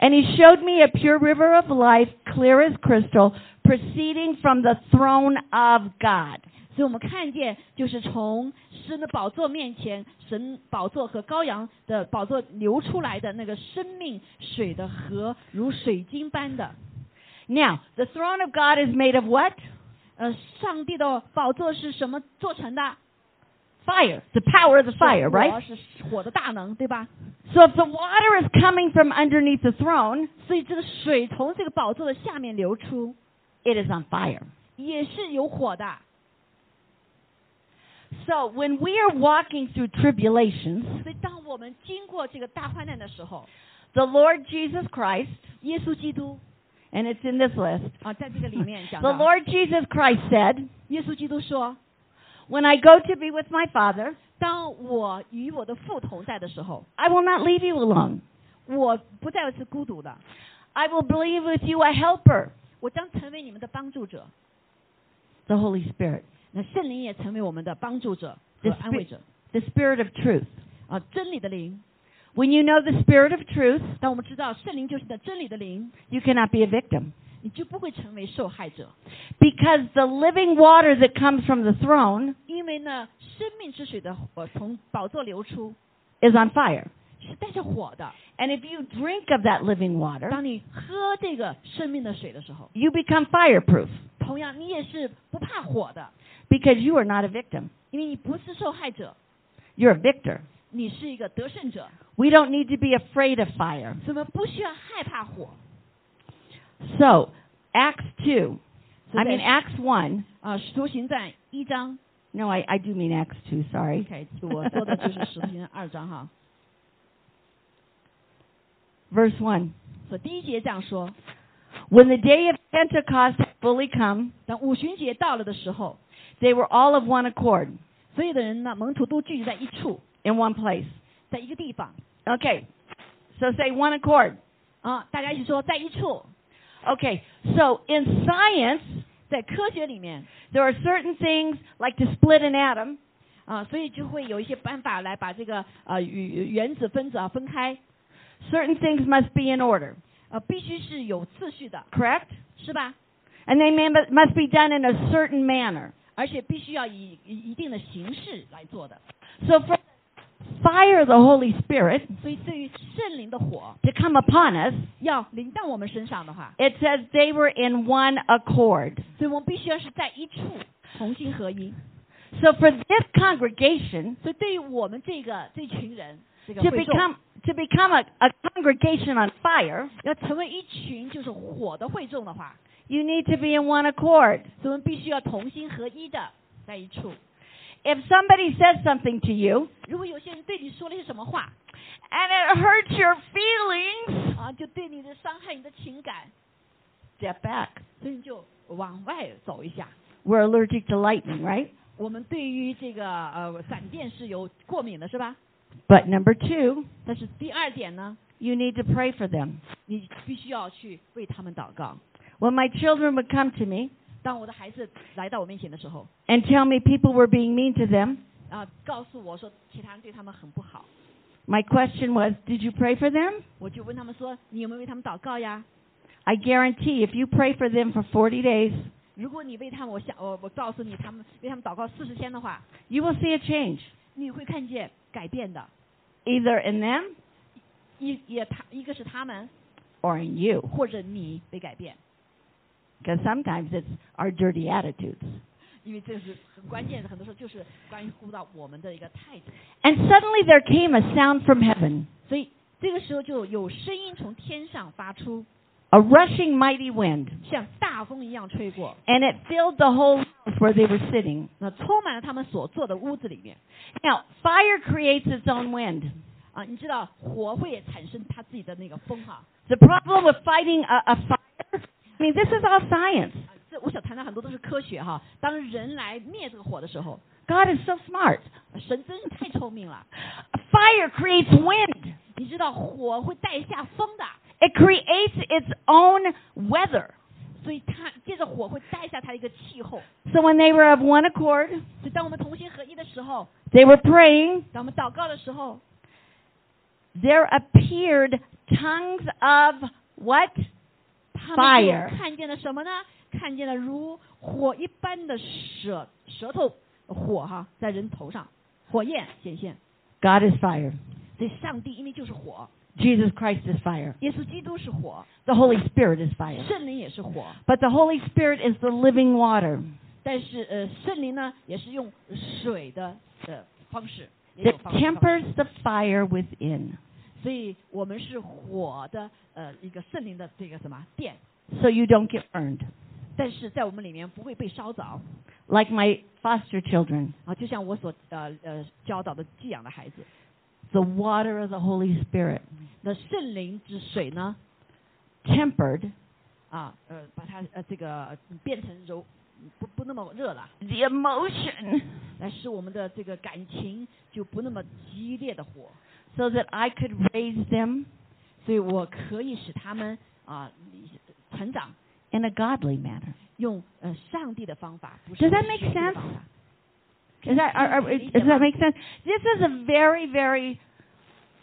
And he showed me a pure river of life, clear as crystal, proceeding from the throne of God. 所以我们看见，就是从神的宝座面前，神宝座和羔羊的宝座流出来的那个生命水的河，如水晶般的。 Now, the throne of God is made of what? 呃，上帝的宝座是什么做成的？ Fire. The power of the fire, 是火 right? 是火的大能，对吧？ So if the water is coming from underneath the throne, 所以这个水从这个宝座的下面流出， it is on fire. 也是有火的。 So when we are walking through tribulations, 所以当我们经过这个大患难的时候， the Lord Jesus Christ, 耶稣基督 and it's in this list, 啊，在这个里面讲 the 到， Lord Jesus Christ said, 耶稣基督说， When I go to be with my Father, 当我与我的父同在的时候， I will not leave you alone. 我不再是孤独的， I will believe with you a helper, 我将成为你们的帮助者。 the Holy Spirit, 那圣灵也成为我们的帮助者和 The 安慰者 the Spirit of truth. 啊，真理的灵。 When you know the Spirit of truth, 当我们知道圣灵就是的真理的灵， you cannot be a victim. 你就不会成为受害者， Because the living water that comes from the throne 因为呢，生命之水的火从宝座流出 is on fire. 是带着火的。 And if you drink of that living water, 当你喝这个生命的水的时候， you become fireproof 同样你也是不怕火的， because you are not a victim. 因为你不是受害者， You're a victor. 你是一个得胜者， We don't need to be afraid of fire. 所以我们不需要害怕火。 So, Acts 2, 所 I 以在 mean Acts 1. 啊，使徒行传一章 No, I, I do mean Acts 2, sorry. OK，我说的就是使徒行传二章哈。 Verse 1. 所以第一节这样说： When the day of Pentecost had fully come, 当五旬节到了的时候， they were all of one accord 所有的人呢，门徒都聚集在一处， in one place. 在一个地方 Okay, so say one accord. 啊，大家一起说在一处。 Okay, so in science, 在科学里面 there are certain things like to split an atom, 啊，所以就会有一些办法来把这个呃原原子分子啊分开， certain things must be in order, 呃，必须是有次序的， correct? 是吧？ And they may, must be done in a certain manner. 而且必须要以以一定的形式来做的。 So for fire the Holy Spirit 所以对于圣灵的火 to come upon us, 要临到我们身上的话， it says they were in one accord. 所以我们必须要是在一处同心合一。 So for this congregation 所以对于我们这个这群人，这个 to 会众 become to become a, a congregation on fire, 要成为一群就是火的会众的话， you need to be in one accord. 所以我们必须要同心合一的在一处。 If somebody says something to you 如果有些人对你说了些什么话 and it hurts your feelings, 啊，就对你的伤害你的情感， step back. 所以你就往外走一下。 We're allergic to lightning, right? 我们对于这个呃闪电是有过敏的，是吧？ But number two, 但是第二点呢， you need to pray for them. 你必须要去为他们祷告。 When my children would come to me 当我的孩子来到我面前的时候， and tell me people were being mean to them, 啊，告诉我说其他人对他们很不好， my question was, did you pray for them? 我就问他们说，你有没有为他们祷告呀？ I guarantee if you pray for them for 40 days, 如果你为他们，我想我我告诉你，他们为他们祷告四十天的话， you will see a change, 你会看见改变的。 either in them 一也他一个是他们， or in you. 或者你被改变， Because sometimes it's our dirty attitudes. 因为这是很关键的，很多时候就是关乎到我们的一个态度。 And suddenly there came a sound from heaven, 所以这个时候就有声音从天上发出， a rushing mighty wind, 像大风一样吹过， and it filled the whole house where they were sitting. 那充满了他们所坐的屋子里面。 Now, fire creates its own wind. 啊，你知道火会产生它自己的那个风哈、 The problem with fighting a, a fire, I mean, this is all science. 啊，这我想谈的很多都是科学哈。当人来灭这个火的时候， God is so smart. 神真是太聪明了。 Fire creates wind. 你知道火会带下风的， It creates its own weather. 所以它接着火会带下它的一个气候。 So when they were of one accord, 所以当我们同心合一的时候， they were praying, 当我们祷告的时候， there appeared tongues of what? 他们就 Fire 看见了什么呢？ 看见了如火一般的舌舌头火哈，在人头上火焰显现。 God is fire. 所以上帝因为就是火， Jesus Christ is fire. 耶稣基督是火， The Holy Spirit is fire. 圣灵也是火。 But the Holy Spirit is the living water 但是呃，圣灵呢也是用水的呃方式，也 that 有方式方式 tempers the fire within. 所以我们是火的呃一个圣灵的这个什么殿，So you don't get burned. 但是在我们里面不会被烧着。Like my foster children. 啊，就像我所呃呃教导的寄养的孩子，The water of the Holy Spirit. 那圣灵之水呢？Tempered. 啊呃把它呃这个呃变成柔不不那么热了，the emotion. 来使我们的这个感情就不那么激烈的火，so that I could raise them 所以我可以使他们啊成长。 in a godly manner. 用呃上帝的方法，不是 Does that 用 make 血气的 sense? 方法 Is that, are, are, does that make sense? This is a very, very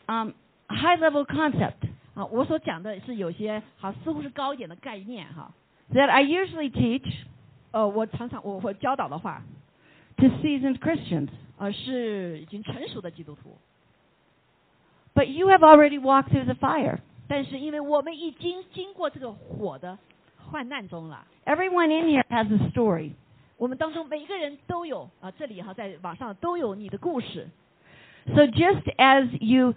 um, high level concept 啊，我所讲的是有些好似乎是高一点的概念哈。 that I usually teach 呃，我常常我会教导的话， to seasoned Christians. 呃，是已经成熟的基督徒， But you have already walked through the fire. 但是因为我们已经经过这个火的患难中了， Everyone in here has a story. 我们当中每一个人都有啊，这里哈在网上都有你的故事。 So just as you,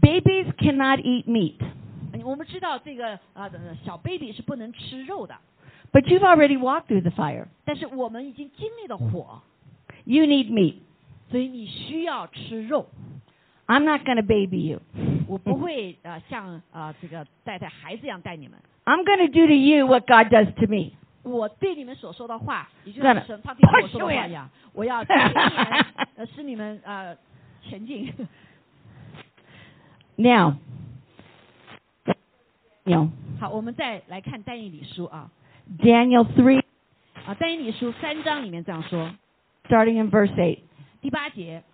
babies cannot eat meat, 呃我们知道这个啊呃小 baby 是不能吃肉的， but you've already walked through the fire. 但是我们已经经历了火， You need meat. 所以你需要吃肉。 I'm not going to baby you. 我不会呃像呃这个带带孩子一样带你们。 I'm going to do to you what God does to me. 我对你们所说的话，也就算了像神上帝对我说的 push 话 you 一样，我要带领你们，呃，使你们呃前进。 Now, Daniel, 好，我们再来看但以理书啊 Daniel 3, 啊，但以理书三章里面这样说， starting in verse 8. 第八节，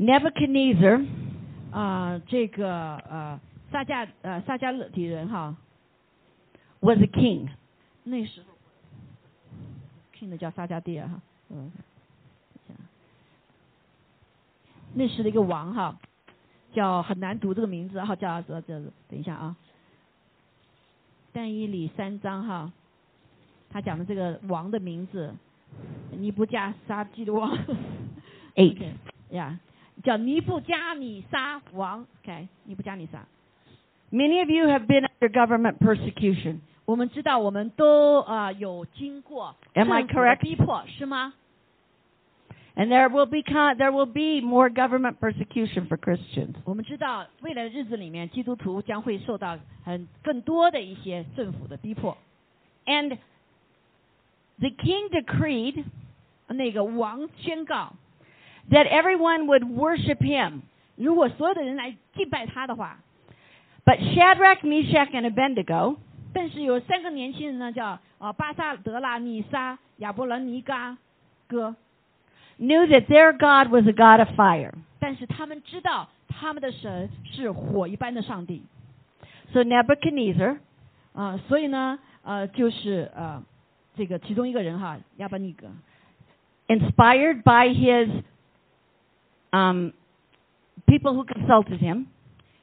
Nebuchadnezzar 啊，这个呃撒加呃撒加勒底人哈，was a king. 那时候 king 的叫撒加蒂尔哈，嗯，那时的一个王哈，叫很难读这个名字哈，叫这这等一下啊，但以理三章哈，他讲的这个王的名字，尼布加沙基的王。8.，OK 呀，叫尼布加尼撒王，OK，尼布加尼撒。 Many of you have been under government persecution. 我们知道，我们都啊、呃有经过 Am I 政府的 correct? 逼迫，是吗？ And there will be con- there will be more government persecution for Christians. 我们知道，未来的日子里面，基督徒将会受到很更多的一些政府的逼迫。 And the king decreed 那个王宣告， that everyone would worship him. 如果所有的人来敬拜他的话， But Shadrach, Meshach, and Abednego 但是有三个年轻人呢，叫啊巴萨德拉、尼撒、亚伯兰尼嘎哥， knew that their God was a God of fire. 但是他们知道他们的神是火一般的上帝 So Nebuchadnezzar 啊、所以呢，呃，就是呃，这个其中一个人哈，亚伯尼格， inspired by his um, people who consulted him,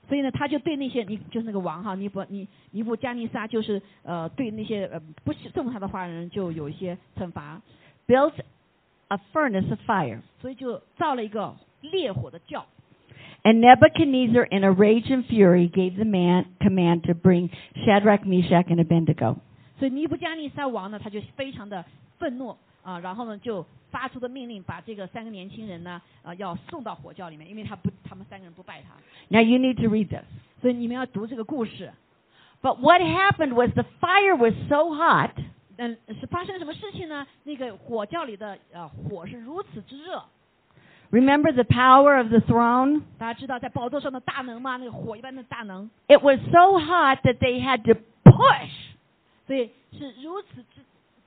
所以呢，他就对那些尼就是那个王哈尼布尼尼布加尼撒，就是呃对那些呃不是顺服他的话人就有一些惩罚， built a furnace of fire. 所以就造了一个烈火的窖。 And Nebuchadnezzar, in a rage and fury, gave the man command to bring Shadrach, Meshach, and Abednego. 所以尼布加尼撒王呢，他就非常的愤怒 啊，然后呢就发出的命令，把这个三个年轻人呢啊要送到火窖里面，因为他不他们三个人不拜他， Now you need to read this. 所以你们要读这个故事。 But what happened was the fire was so hot 嗯，是发生了什么事情呢？那个火窖里的呃火是如此之热， Remember the power of the throne? 大家知道在宝座上的大能吗？那个火一般的大能， It was so hot that they had to push 所以是如此之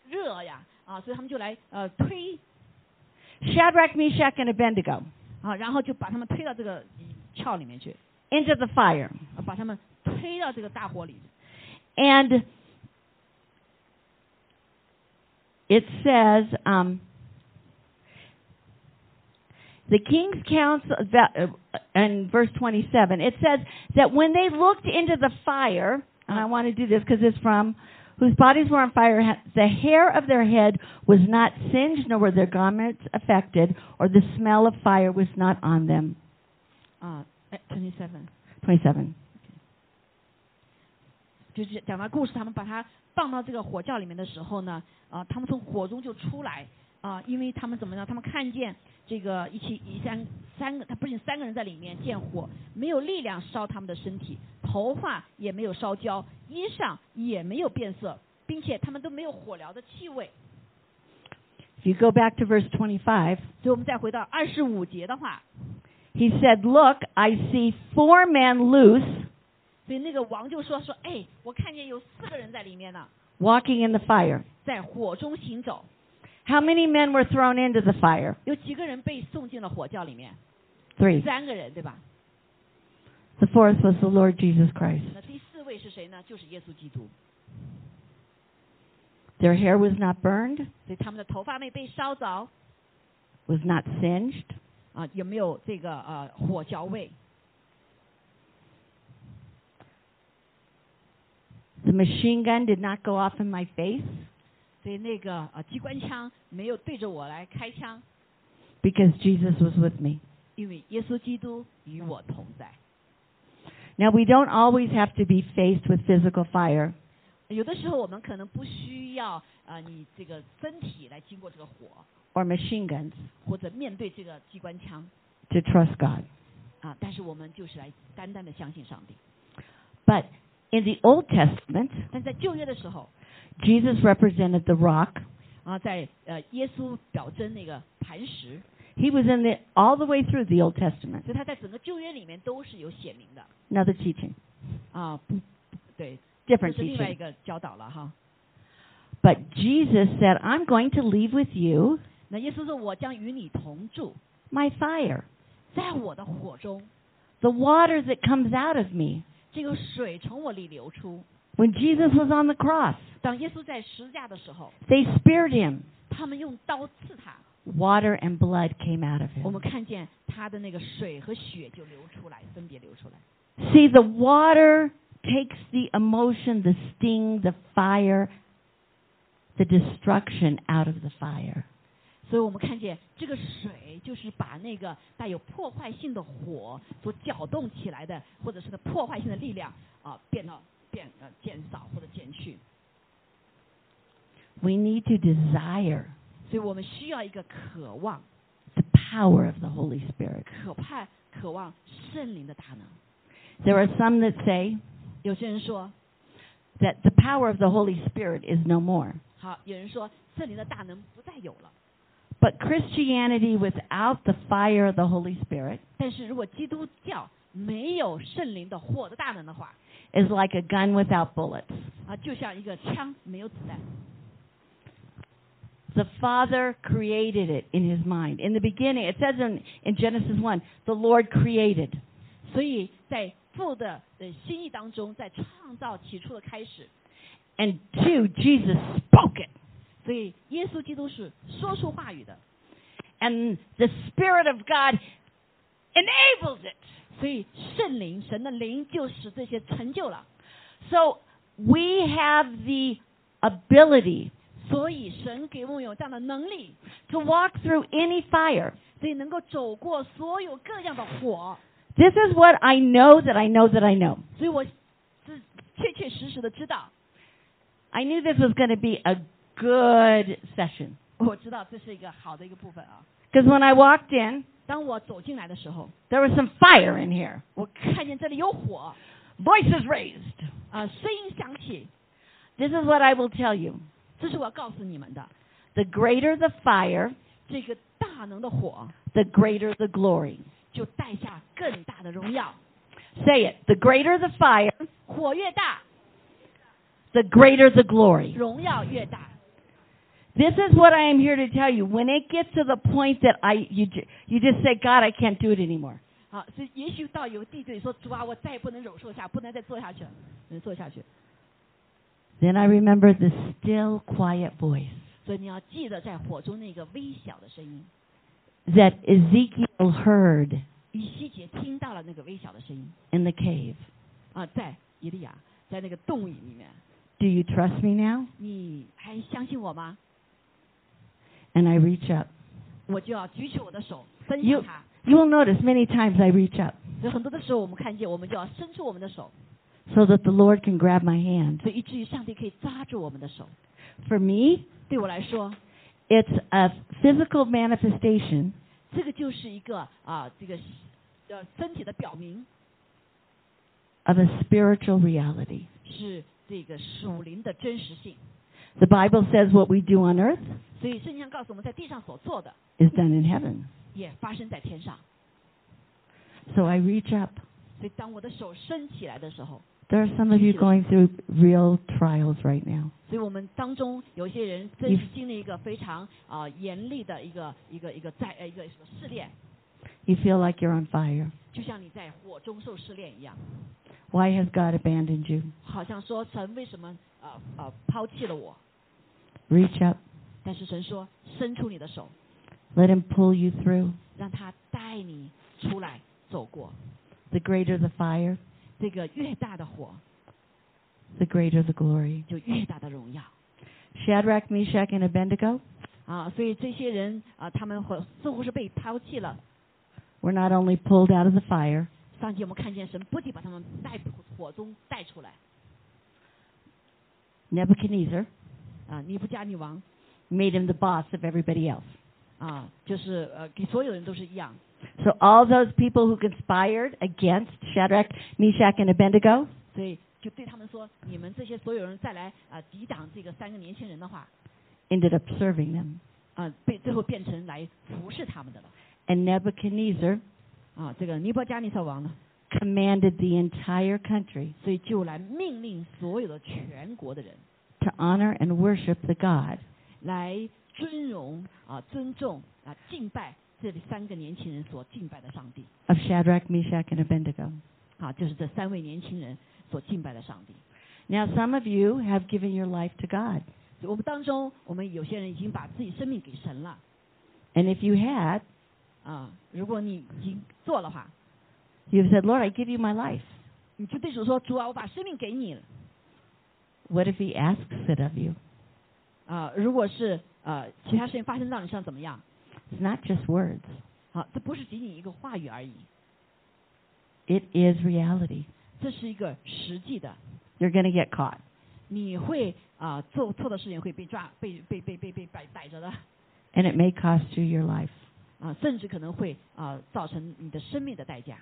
热呀 啊，所以他们就来呃推 Shadrach, Meshach, and Abednego 啊，然后就把他们推到这个窖里面去， into the fire. 啊把他们 推到这个大火里。 And it says, um, the king's council, that, uh, in verse 27, it says that when they looked into the fire, and I want to do this because it's from, whose bodies were on fire, ha- the hair of their head was not singed, nor were their garments affected, or the smell of fire was not on them. 啊，哎，twenty seven， 27. 就是讲到故事，他们把它放到这个火窖里面的时候呢，啊，他们从火中就出来啊，因为他们怎么样？他们看见这个一起一三三个，他不仅三个人在里面见火，没有力量烧他们的身体， 头发也没有烧焦，衣裳也没有变色，并且他们都没有火燎的气味。If you go back to verse 25, 所以我们再回到二十五节的话，he said, Look, I see four men loose 所以那个王就说说，哎，我看见有四个人在里面呢，walking in the fire. 在火中行走，How many men were thrown into the fire? 有几个人被送进了火窖里面？Three. 三个人，对吧？The fourth was the Lord Jesus Christ. 那第四位是谁呢？就是耶稣基督。 Their hair was not burned, 所以他们的头发没被烧着 was not singed. 啊，有没有这个呃火焦味？ The machine gun did not go off in my face 所以那个呃机关枪没有对着我来开枪， because Jesus was with me. 因为耶稣基督与我同在。 Now, we don't always have to be faced with physical fire. 有的时候我们可能不需要啊、呃你这个身体来经过这个火， or machine guns 或者面对这个机关枪 to trust God. 啊，但是我们就是来单单的相信上帝。 But in the Old Testament, 但在旧约的时候 Jesus represented the rock. 啊，在呃耶稣表征那个磐石， He was in the all the way through the Old Testament. 所以他在整个旧约里面都是有显明的 Another teaching, 啊，不不对， different 这是另外一 teaching. 个教导了哈。 But Jesus said, "I'm going to leave with you 那耶稣说：“我将与你同住， my fire, 在我的火中， the water that comes out of me." 这个水从我里流出。 When Jesus was on the cross, 当耶稣在十字架的时候， they speared him. 他们用刀刺他， Water and blood came out of 我 him. 们看见他的那个水和血就流出来，分别流出来。 See, the water takes the emotion, the sting, the fire, the destruction out of the fire. 所以我们看见这个水就是把那个带有破坏性的火所搅动起来的，或者是那破坏性的力量啊，变到变呃减少或者减去。 We need to desire 所以我们需要一个渴望， the power of the Holy Spirit. 渴盼渴望圣灵的大能。 There are some that say 有些人说， that the power of the Holy Spirit is no more. 好，有人说圣灵的大能不再有了。 But Christianity without the fire of the Holy Spirit 但是如果基督教没有圣灵的火的大能的话， is like a gun without bullets. 啊，就像一个枪没有子弹。 The Father created it in His mind. In the beginning, it says in, in Genesis 1, the Lord created. 所以在父的呃心意当中，在创造起初的开始， And two, Jesus spoke it. 所以耶稣基督是说出话语的， And the Spirit of God enables it. 所以圣灵神的灵就使这些成就了。 So we have the ability 所以神给我们有这样的能力， to walk through any fire. 所以能够走过所有各样的火。 This is what I know that I know that I know. 所以我是确确实实的知道， I knew this was going to be a good session. 我知道这是一个好的一个部分啊。 Because when I walked in, 当我走进来的时候， there was some fire in here. 我看见这里有火 Voices raised. 啊，声音响起。 This is what I will tell you. 这是我要告诉你们的， The greater the fire, 这个大能的火 the greater the glory. 就带下更大的荣耀。 Say it. The greater the fire, 火越大， the greater the glory. 荣耀越大。 This is what I am here to tell you. When it gets to the point that I you ju- you just say, God, I can't do it anymore. 啊，所以也许到有地对说主啊，我再也不能忍受下，不能再做下去了，能做下去。 Then I remember the still, quiet voice 所以你要记得在火中那个微小的声音。 that Ezekiel heard 以西结听到了那个微小的声音 in the cave. 啊，在以利亚在那个洞里面， Do you trust me now? 你还相信我吗？ And I reach up. 我就要举起我的手分 You, 享他。 you will notice many times I reach up 所以很多的时候，我们看见，我们就要伸出我们的手， so that the Lord can grab my hand. 所以以至于上帝可以抓住我们的手。 For me, 对我来说， it's a physical manifestation 这个就是一个啊，这个呃身体的表明， of a spiritual reality. 是这个属灵的真实性。 The Bible says what we do on earth 所以圣经上告诉我们在地上所做的， is done in heaven. 也发生在天上。 So I reach up. 所以当我的手伸起来的时候， There are some of you going through real trials right now. 所以我们当中有些人真是经历一个非常啊、严厉的一个一个一个在呃一个什么试炼， You feel like you're on fire. 就像你在火中受试炼一样， Why has God abandoned you? 好像说神为什么呃呃抛弃了我？ Reach up. 但是神说伸出你的手， Let Him pull you through. 让他带你出来走过。 The greater the fire, 这个越大的火， the greater the glory. 就越大的荣耀 Shadrach, Meshach, and Abednego 啊！所以这些人啊，他们或似乎是被抛弃了。 were not only pulled out of the fire, 上集我们看见神不仅把他们带火中带出来 Nebuchadnezzar 啊，尼布加女王 made him the boss of everybody else. 啊，就是呃，给所有人都是一样。 So all those people who conspired against Shadrach, Meshach, and Abednego 所以就对他们说：你们这些所有人再来啊抵挡这个三个年轻人的话， ended up serving them. 啊，被最后变成来服侍他们的了 And Nebuchadnezzar 啊。这个尼伯加尼撒王呢， commanded the entire country 所以就来命令所有的全国的人 to honor and worship the God 来尊荣啊、尊重啊、敬拜 这里三个年轻人所敬拜的上帝 of Shadrach, Meshach, and Abednego. 啊，就是这三位年轻人所敬拜的上帝。 Now, some of you have given your life to God. 所以我们当中，我们有些人已经把自己生命给神了 And if you had, 啊。如果你已经做的话， you've said, Lord, I give you my life. 你就对主说：“主啊，我把生命给你了。 What if He asks it of you? ”啊，如果是呃其他事情发生到你身上怎么样？ It's not just words, 啊，这不是仅仅一个话语而已， it is reality. 这是一个实际的。 You're going to get caught. 你会啊、做错的事情会被抓、被被被被被逮逮着的 And it may cost you your life. 啊，甚至可能会啊、造成你的生命的代价。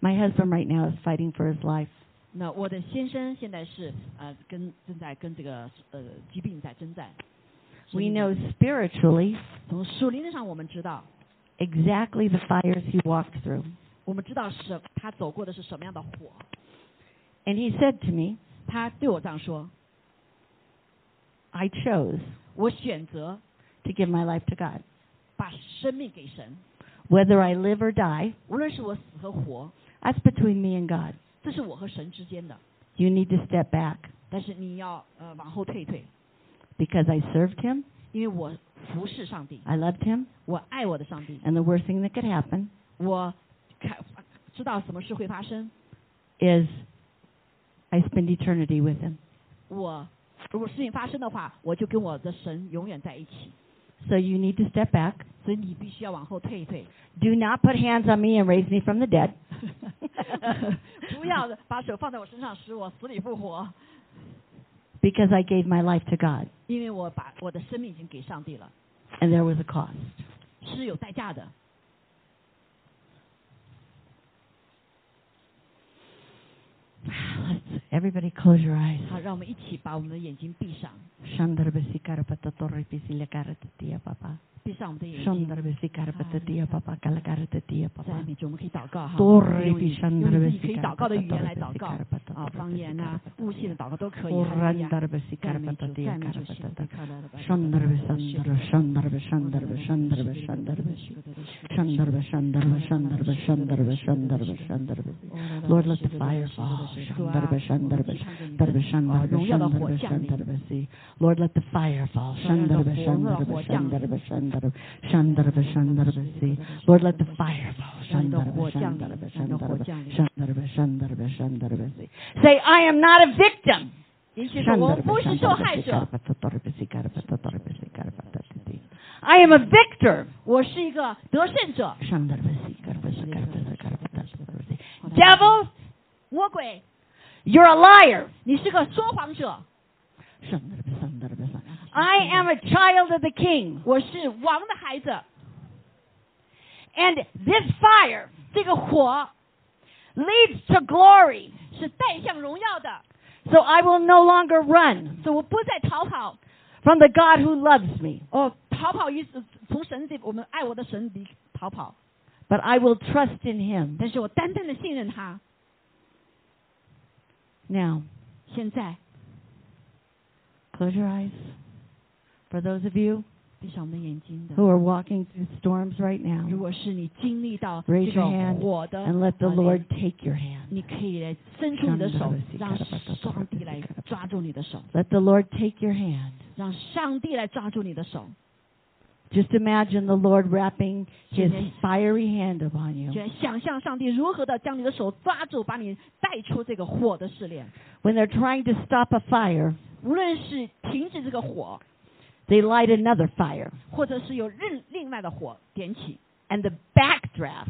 My husband right now is fighting for his life. 那我的先生现在是呃跟正在跟这个呃疾病在征战。 We know spiritually 从属灵上我们知道， exactly the fires he walked through. 我们知道是他走过的是什么样的火。 And he said to me, 他对我这样说： I chose 我选择 to give my life to God. 把生命给神， Whether I live or die, 无论是我死和活， that's between me and God. 这是我和神之间的。 You need to step back 但是你要呃往后退一退， because I served him, 因为我服侍上帝， I loved him, 我爱我的上帝， and the worst thing that could happen 我看知道什么事会发生。 is I spend eternity with him. 我如果事情发生的话，我就跟我的神永远在一起。 So you need to step back. 所以你必须要往后退一退， Do not put hands on me and raise me from the dead. 不要把手放在我身上，使我死里复活， because I gave my life to God. 因为我把我的生命已经给上帝了， And there was a cost. 是有代价的。 Let's everybody close your eyes. 好，让我们一起把我们的眼睛闭上。 Shandarbasikarapatatoripisilakaratatia papa. 闭上我们 Lord, let the fire fall. Lord, let the fire fall. Shandarva, Shandarva, Lord, let the fire fall. Shandarva, Shandarva, Shandarva, Shandarva, Say, I am not a victim. I am a victor. Devil, you're a liar. I am a child of the king. 我是王的孩子， And this fire 这个火 leads to glory. 是带向荣耀的， So I will no longer run 所以我不再逃跑。 from the God who loves me, 哦，逃跑于从神这我们爱我的神里逃跑， but I will trust in him. 但是我单单的信任他。 Now, 现在 close your eyes. For those of you who are walking through storms right now, raise your hand and let the Lord take your hand. Let the Lord take your hand. Just imagine the Lord wrapping His fiery hand upon you. When they're trying to stop a fire, they light another fire. 或者是有另另外的火点起 And the backdraft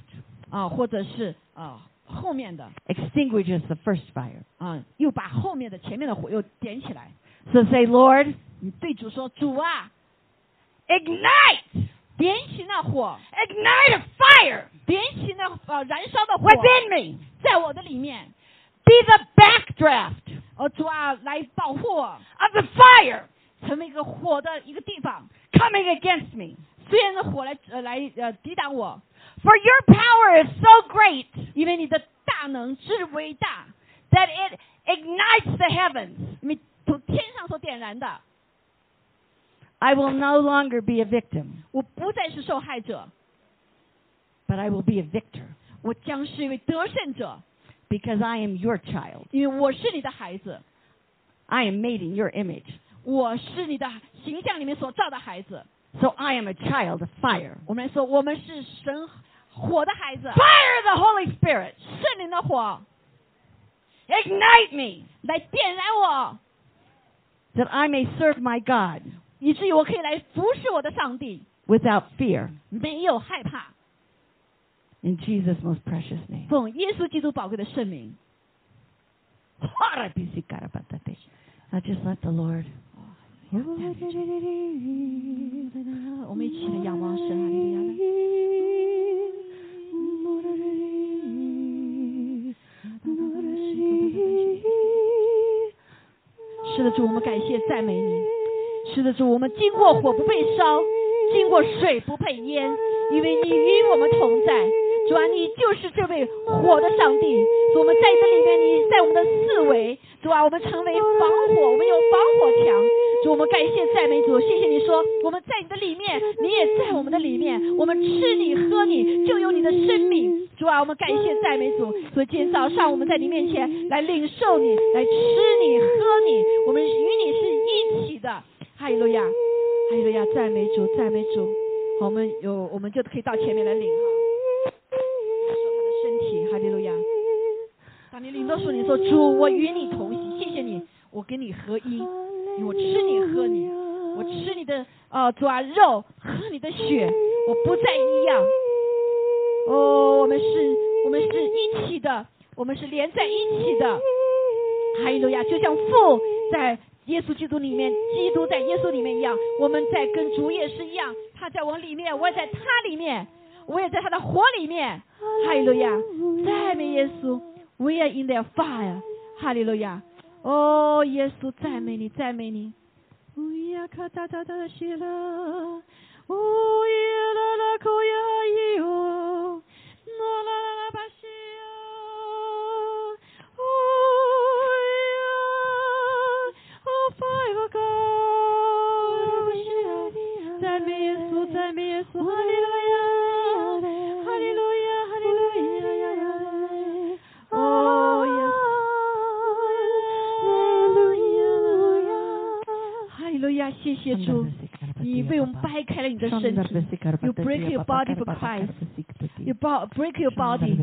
啊，或者是啊后面的 extinguishes the first fire. 啊，又把后面的前面的火又点起来。 So say, Lord, 你对主说：“主啊， ignite! 点起那火， Ignite a fire 点起那呃燃烧的火， within me. 在我的里面。 Be the backdraft 哦，主啊，来保护我， of the fire 成为一个火的一个地方。 coming against me. 虽然的火来呃来呃抵挡我， For your power is so great 因为你的大能之伟大， that it ignites the heavens. 因为从天上所点燃的。 I will no longer be a victim, 我不再是受害者， but I will be a victor 我将是一位得胜者， because I am your child. 因为我是你的孩子， I am made in your image. 我是你的形象里面所造的孩子。 So I am a child of fire. 我们来说，我们是神火的孩子， Fire the Holy Spirit. 圣灵的火 Ignite me 来点燃我， that I may serve my God 以至于我可以来服侍我的上帝， without fear. 没有害怕。 In Jesus' most precious name. 奉耶稣基督宝贵的圣名， Now just let the Lord. 我们一起来仰望神，啊。是的，主，我们感谢赞美你。是的，主，我们经过火不被烧，经过水不被淹，因为你与我们同在。主啊，你就是这位火的上帝。主，我们在这里面，你在我们的四围。主啊，我们成为防火，我们有防火墙。主，我们感谢赞美主，谢谢你说我们在你的里面，你也在我们的里面。我们吃你喝你，就有你的生命。主啊，我们感谢赞美主。所以今天早上我们在你面前来领受你，来吃你喝你，我们与你是一起的。哈利路亚，哈利路亚，赞美主，赞美主。好，我们有我们就可以到前面来领哈。受他的身体，哈利路亚。当你领到手，你说主，我与你同行，谢谢你，我跟你合一，我吃你喝你，我吃你的呃主啊肉，喝你的血，我不再一样。哦，我们是，我们是一起的，我们是连在一起的。哈利路亚，就像父在耶稣基督里面，基督在耶稣里面一样，我们在跟主也是一样，他在我里面，我也在他里面，我也在他的火里面。哈利路亚，赞美耶稣，We are in the fire。哈利路亚，哦，耶稣，赞美你，赞美你。乌呀卡哒哒哒西了，哦耶啦啦口呀咿哟，诺啦啦啦巴西呀，哦呀，哦 Five God，赞美耶稣，赞美耶稣，哈利路亚，亚，谢谢主。你为我们掰开了你的身体，You break your body for Christ. You bo- break your body，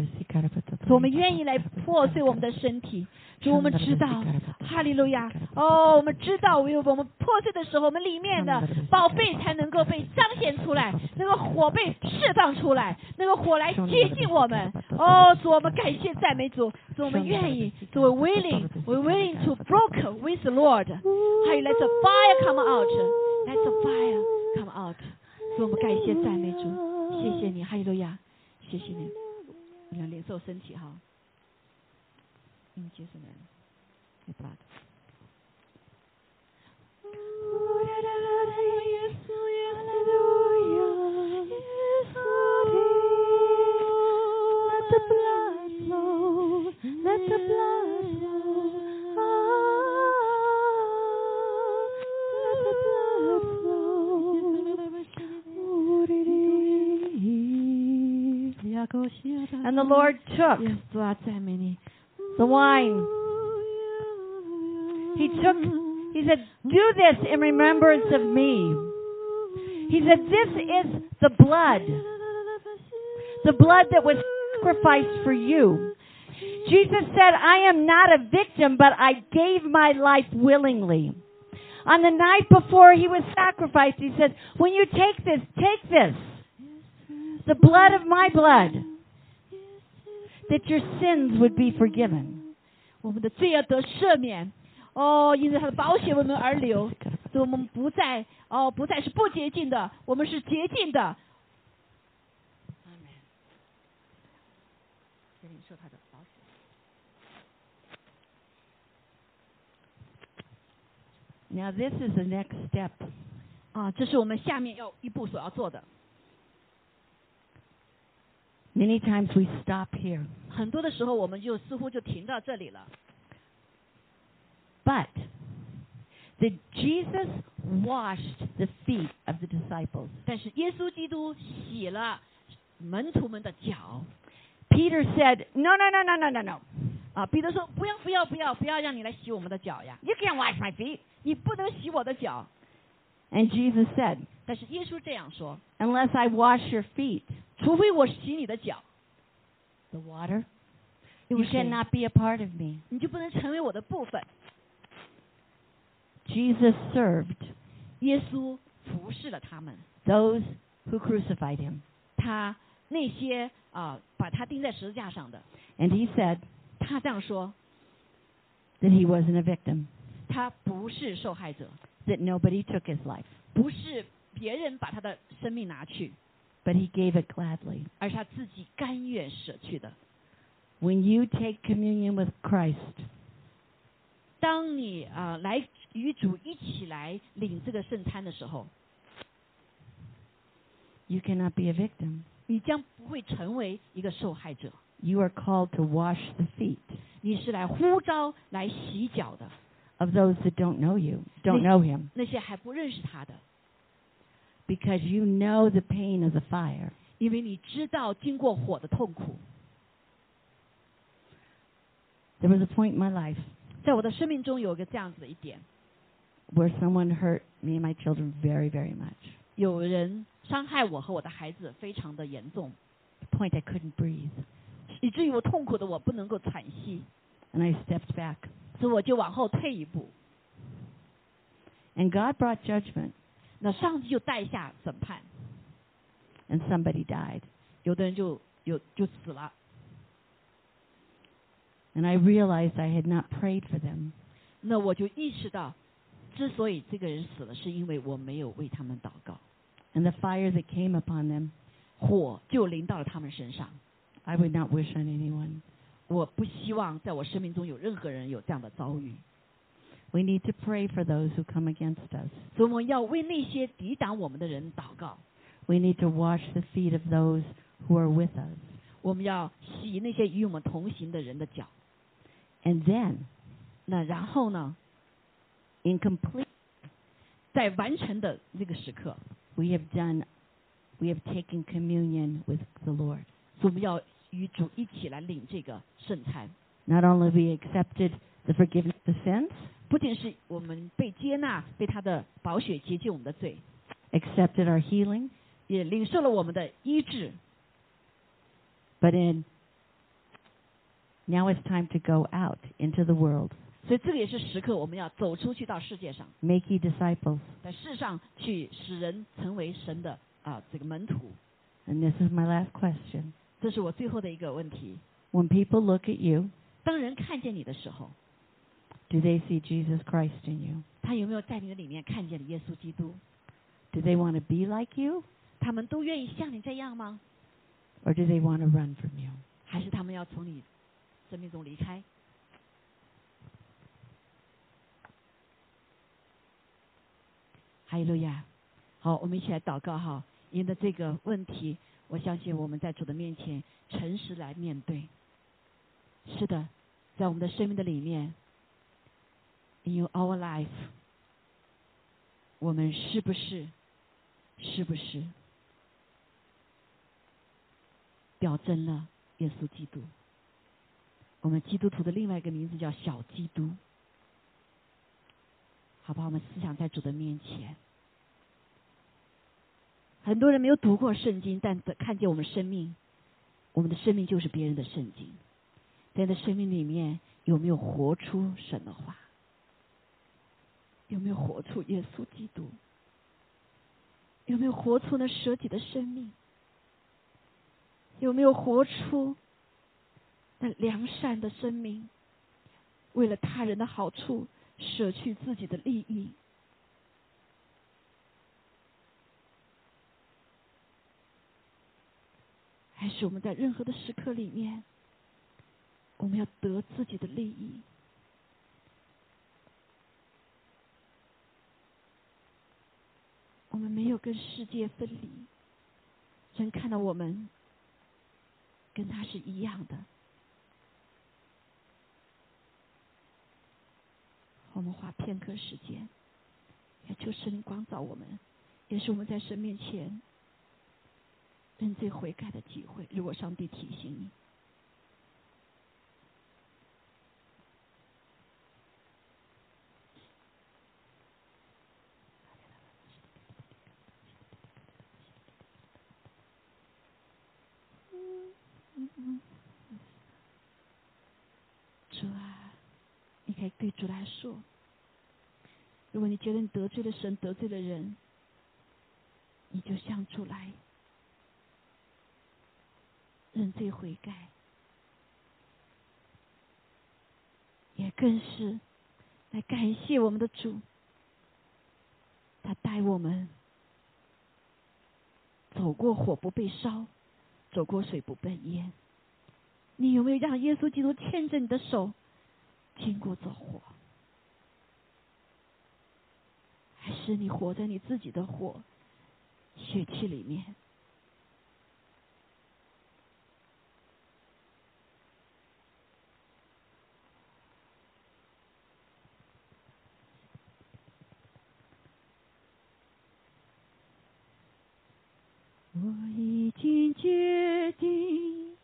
我们愿意来破碎我们的身体。主，我们知道，哈利路亚！哦，我们知道，唯有我们破碎的时候，我们里面的宝贝才能够被彰显出来，那个火被释放出来，那个火来接近我们。哦，主，我们感谢赞美主，主，我们愿意，主，we willing，we willing to broke with the Lord。还有 let the fire come out，let the fire come out。主，我们感谢赞美主，谢谢你，哈利路亚，谢谢你，你要领受身体哈。In Jesus' name. Your blood. the blood flow. Ah, let the blood flow. And the Lord took the wine. He took, he said, Do this in remembrance of me. He said, This is the blood the blood that was sacrificed for you. Jesus said, I am not a victim, but I gave my life willingly. On the night before he was sacrificed, he said, When you take this, take this, the blood of my blood, that your sins would be forgiven. 我们的罪要得赦免。哦，因着他的宝血为我们而流，所以我们不再哦不再是不洁净的，我们是洁净的。 受他的宝血。 Now, this is the next step. 啊，这是我们下面要一步所要做的。 Many times we stop here. 很多的时候，我们就似乎就停到这里了。 But that Jesus washed the feet of the disciples. 但是耶稣基督洗了门徒们的脚。 Peter said, No, no, no, no, no, no, no. 啊，彼得说：“不要，不要，不要，不要让你来洗我们的脚呀！ You can't wash my feet. 你不能洗我的脚。 And Jesus said, ”但是耶稣这样说 Unless I wash your feet,：“ 除非我洗你的脚， the water, 因 you 为水 cannot be a part of me. 你就不能成为我的部分。 Jesus served ”耶稣服侍了他们， those who crucified him. 他 那些啊、把他钉在十字架上的， And he said 他这样说： that he wasn't a victim, 他不是受害者， that nobody took his life, 不是别人把他的生命拿去， but he gave it gladly. 而是他自己甘愿舍去的。 When you take communion with Christ, 当你啊、来与主一起来领这个圣餐的时候， you cannot be a victim. 你将不会成为一个受害者， You are called to wash the feet 你是来呼召来洗脚的 of those that don't know you, don't know him, 那些还不认识他的， because you know the pain of the fire. 因为你知道经过火的痛苦。 There was a point in my life 在我的生命中有一个这样子的一点， where someone hurt me and my children very, very much. 有人 伤害我和我的孩子非常的严重， The point I couldn't breathe. 以至于我痛苦的我不能够喘息， And I stepped back. 所以我就往后退一步。 And God brought judgment, 那上帝就带下审判， and somebody died. 有的人就有就死了。 And I realized I had not prayed for them. 那我就意识到，之所以这个人死了，是因为我没有为他们祷告， And the fire that came upon them, 火就临到了他们身上。 I would not wish on anyone. 我不希望在我生命中有任何人有这样的遭遇， We need to pray for those who come against us. 所以我们要为那些抵挡我们的人祷告。 we need to wash the feet of those who are with us. 我们要洗那些与我们同行的人的脚。 And then, 那然后呢， in complete, 在完成的那个时刻， we have done, we have taken communion with the Lord. 所以我们要与主一起来领这个圣餐。 Not only have we accepted the forgiveness of sins, 不仅是我们被接纳，被他的宝血洁净我们的罪， accepted our healing, 也领受了我们的医治。 but in now it's time to go out into the world, 所以这个也是时刻，我们要走出去到世界上，make ye disciples. 在世上去使人成为神的啊这个门徒。And this is my last question. 这是我最后的一个问题。When people look at you, 当人看见你的时候，do they see Jesus Christ in you? 他有没有在你的里面看见了耶稣基督？Do they want to be like you 他们都愿意像你这样吗？or do they want to run from you? 还是他们要从你生命中离开？哈利路亚！好，我们一起来祷告哈。您的这个问题，我相信我们在主的面前诚实来面对。是的，在我们的生命的里面，in our life，我们是不是，是不是表征了耶稣基督？我们基督徒的另外一个名字叫小基督。好吧，我们思想在主的面前。很多人没有读过圣经，但看见我们生命，我们的生命就是别人的圣经。在你的生命里面，有没有活出神的话？有没有活出耶稣基督？有没有活出那舍己的生命？有没有活出那良善的生命？为了他人的好处，舍去自己的利益。还是我们在任何的时刻里面，我们要得自己的利益。我们没有跟世界分离，人看到我们跟他是一样的。我们花片刻时间，也就是你光照我们，也是我们在神面前认罪悔改的机会。如果上帝提醒你，主啊，你可以对主来说，如果你觉得你得罪了神，得罪了人，你就向主来认罪悔改，也更是来感谢我们的主，他带我们走过火不被烧，走过水不被淹。你有没有让耶稣基督牵着你的手，经过走火？还是你活在你自己的火血气里面？我已经决定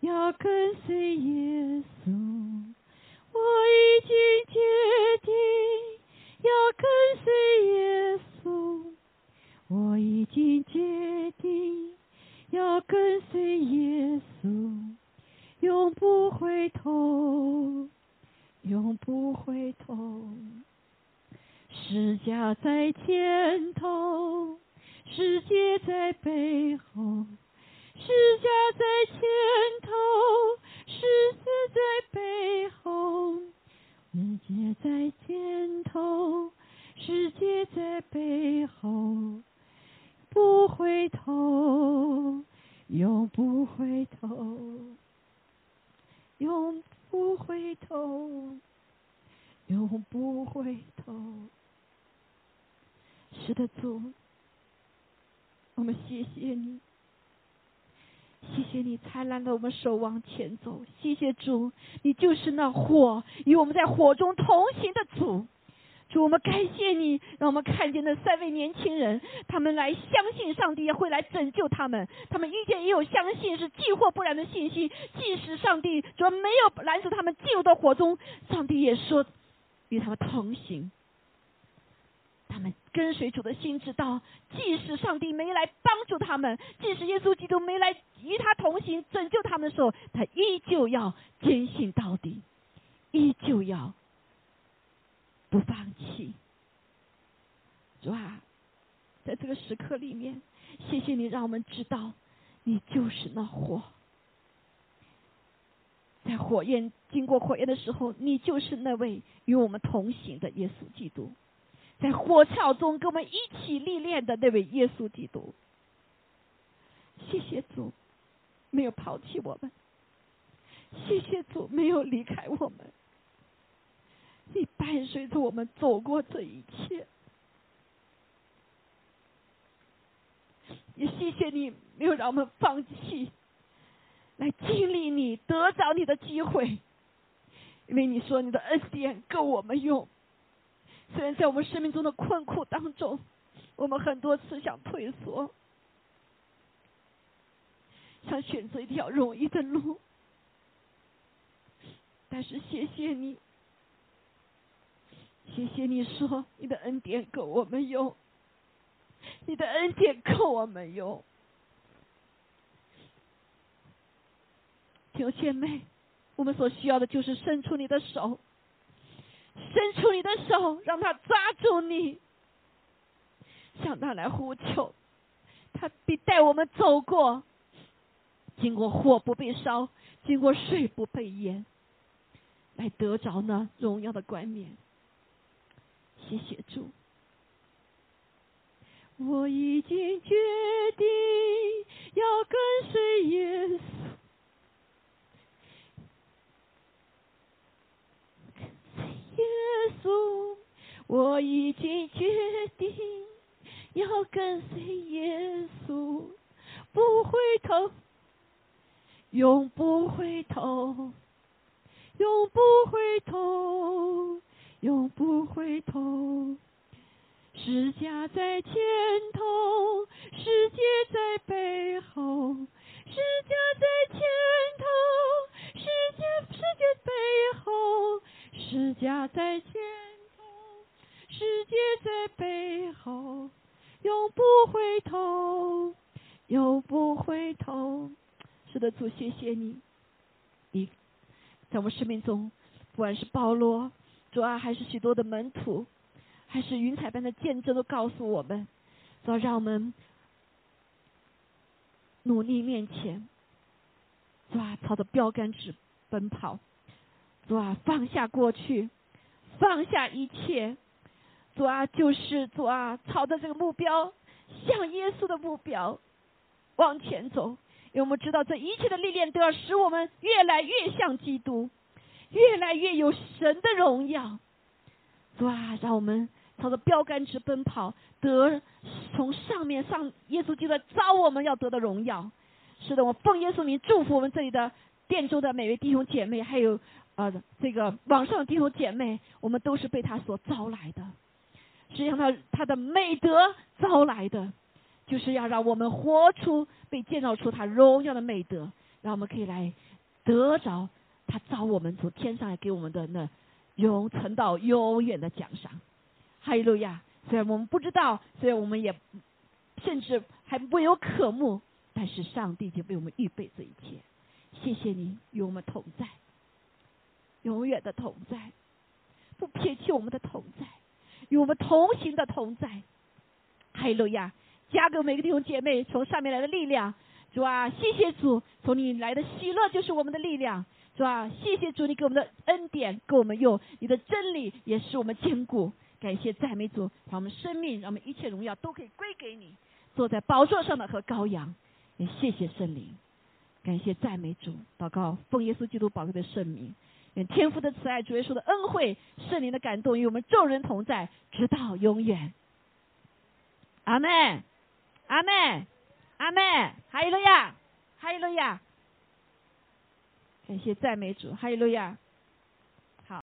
要跟随耶稣，我已经决定要跟随耶稣，我已经决定要跟随耶稣，永不回头，永不回头，十架在前头。世界在背后，世界在前头，十字在背后，世界在前头，世界在背后，不回头，永不回头，永不回头，永不回头。是的，主。我们谢谢你，谢谢你灿烂的我们手往前走。谢谢主，你就是那火，与我们在火中同行的主。主，我们感谢你，让我们看见那三位年轻人，他们来相信上帝会来拯救他们。他们遇见也有相信是既或不然的信心，即使上帝主没有拦阻他们进入到火中，上帝也说与他们同行。他们跟随主的心知道，即使上帝没来帮助他们，即使耶稣基督没来与他同行拯救他们的时候，他依旧要坚信到底，依旧要。不放弃，主啊，在这个时刻里面，谢谢你让我们知道，你就是那火，在火焰经过火焰的时候，你就是那位与我们同行的耶稣基督，在火鞘中跟我们一起历练的那位耶稣基督。谢谢主，没有抛弃我们，谢谢主，没有离开我们。你伴随着我们走过这一切，也谢谢你没有让我们放弃，来经历你得着你的机会，因为你说你的恩典够我们用。虽然在我们生命中的困苦当中，我们很多次想退缩，想选择一条容易的路，但是谢谢你。谢谢你说你的恩典够我们用，你的恩典够我们用。弟兄姐妹，我们所需要的就是伸出你的手，伸出你的手，让他抓住你，向他来呼求，他必带我们走过，经过火不被烧，经过水不被淹，来得着那荣耀的冠冕。谢谢主，我已经决定要跟随耶稣。耶稣，我已经决定要跟随耶稣，不回头，永不回头，永不回头。永不回头，世家在前头，世界在背后。世家在前是。家在前头，世界在背后。永不回头，永不回头。是的，主，谢谢你，你在我们生命中，不管是保罗。主啊，还是许多的门徒，还是云彩般的见证，都告诉我们：主啊，让我们努力面前，主啊，朝着标杆直奔跑；主啊，放下过去，放下一切；主啊，就是主啊，朝着这个目标，向耶稣的目标往前走。因为我们知道，这一切的历练都要使我们越来越像基督。越来越有神的荣耀，主啊，让我们朝着标杆直奔跑，得从上面上耶稣基督招我们要得的荣耀。是的，我奉耶稣名祝福我们这里的殿中的每位弟兄姐妹，还有呃这个网上的弟兄姐妹，我们都是被他所招来的。实际上，他他的美德招来的，就是要让我们活出被建造出他荣耀的美德，让我们可以来得着。他招我们从天上来给我们的那永存到永远的奖赏，哈利路亚！虽然我们不知道，虽然我们也甚至还不有渴慕，但是上帝已经为我们预备这一切。谢谢你与我们同在，永远的同在，不撇弃我们的同在，与我们同行的同在。哈利路亚！加给每个弟兄姐妹从上面来的力量，主啊，谢谢主，从你来的喜乐就是我们的力量。是吧？谢谢主，你给我们的恩典，给我们用你的真理，也是我们坚固。感谢赞美主，把我们生命，让我们一切荣耀都可以归给你。坐在宝座上的和羔羊，也谢谢圣灵，感谢赞美主。祷告，奉耶稣基督宝贵的圣名，愿天父的慈爱、主耶稣的恩惠、圣灵的感动与我们众人同在，直到永远。阿门。阿妹，阿妹，哈利路亚，哈利路亚，感谢赞美主，哈利路亚。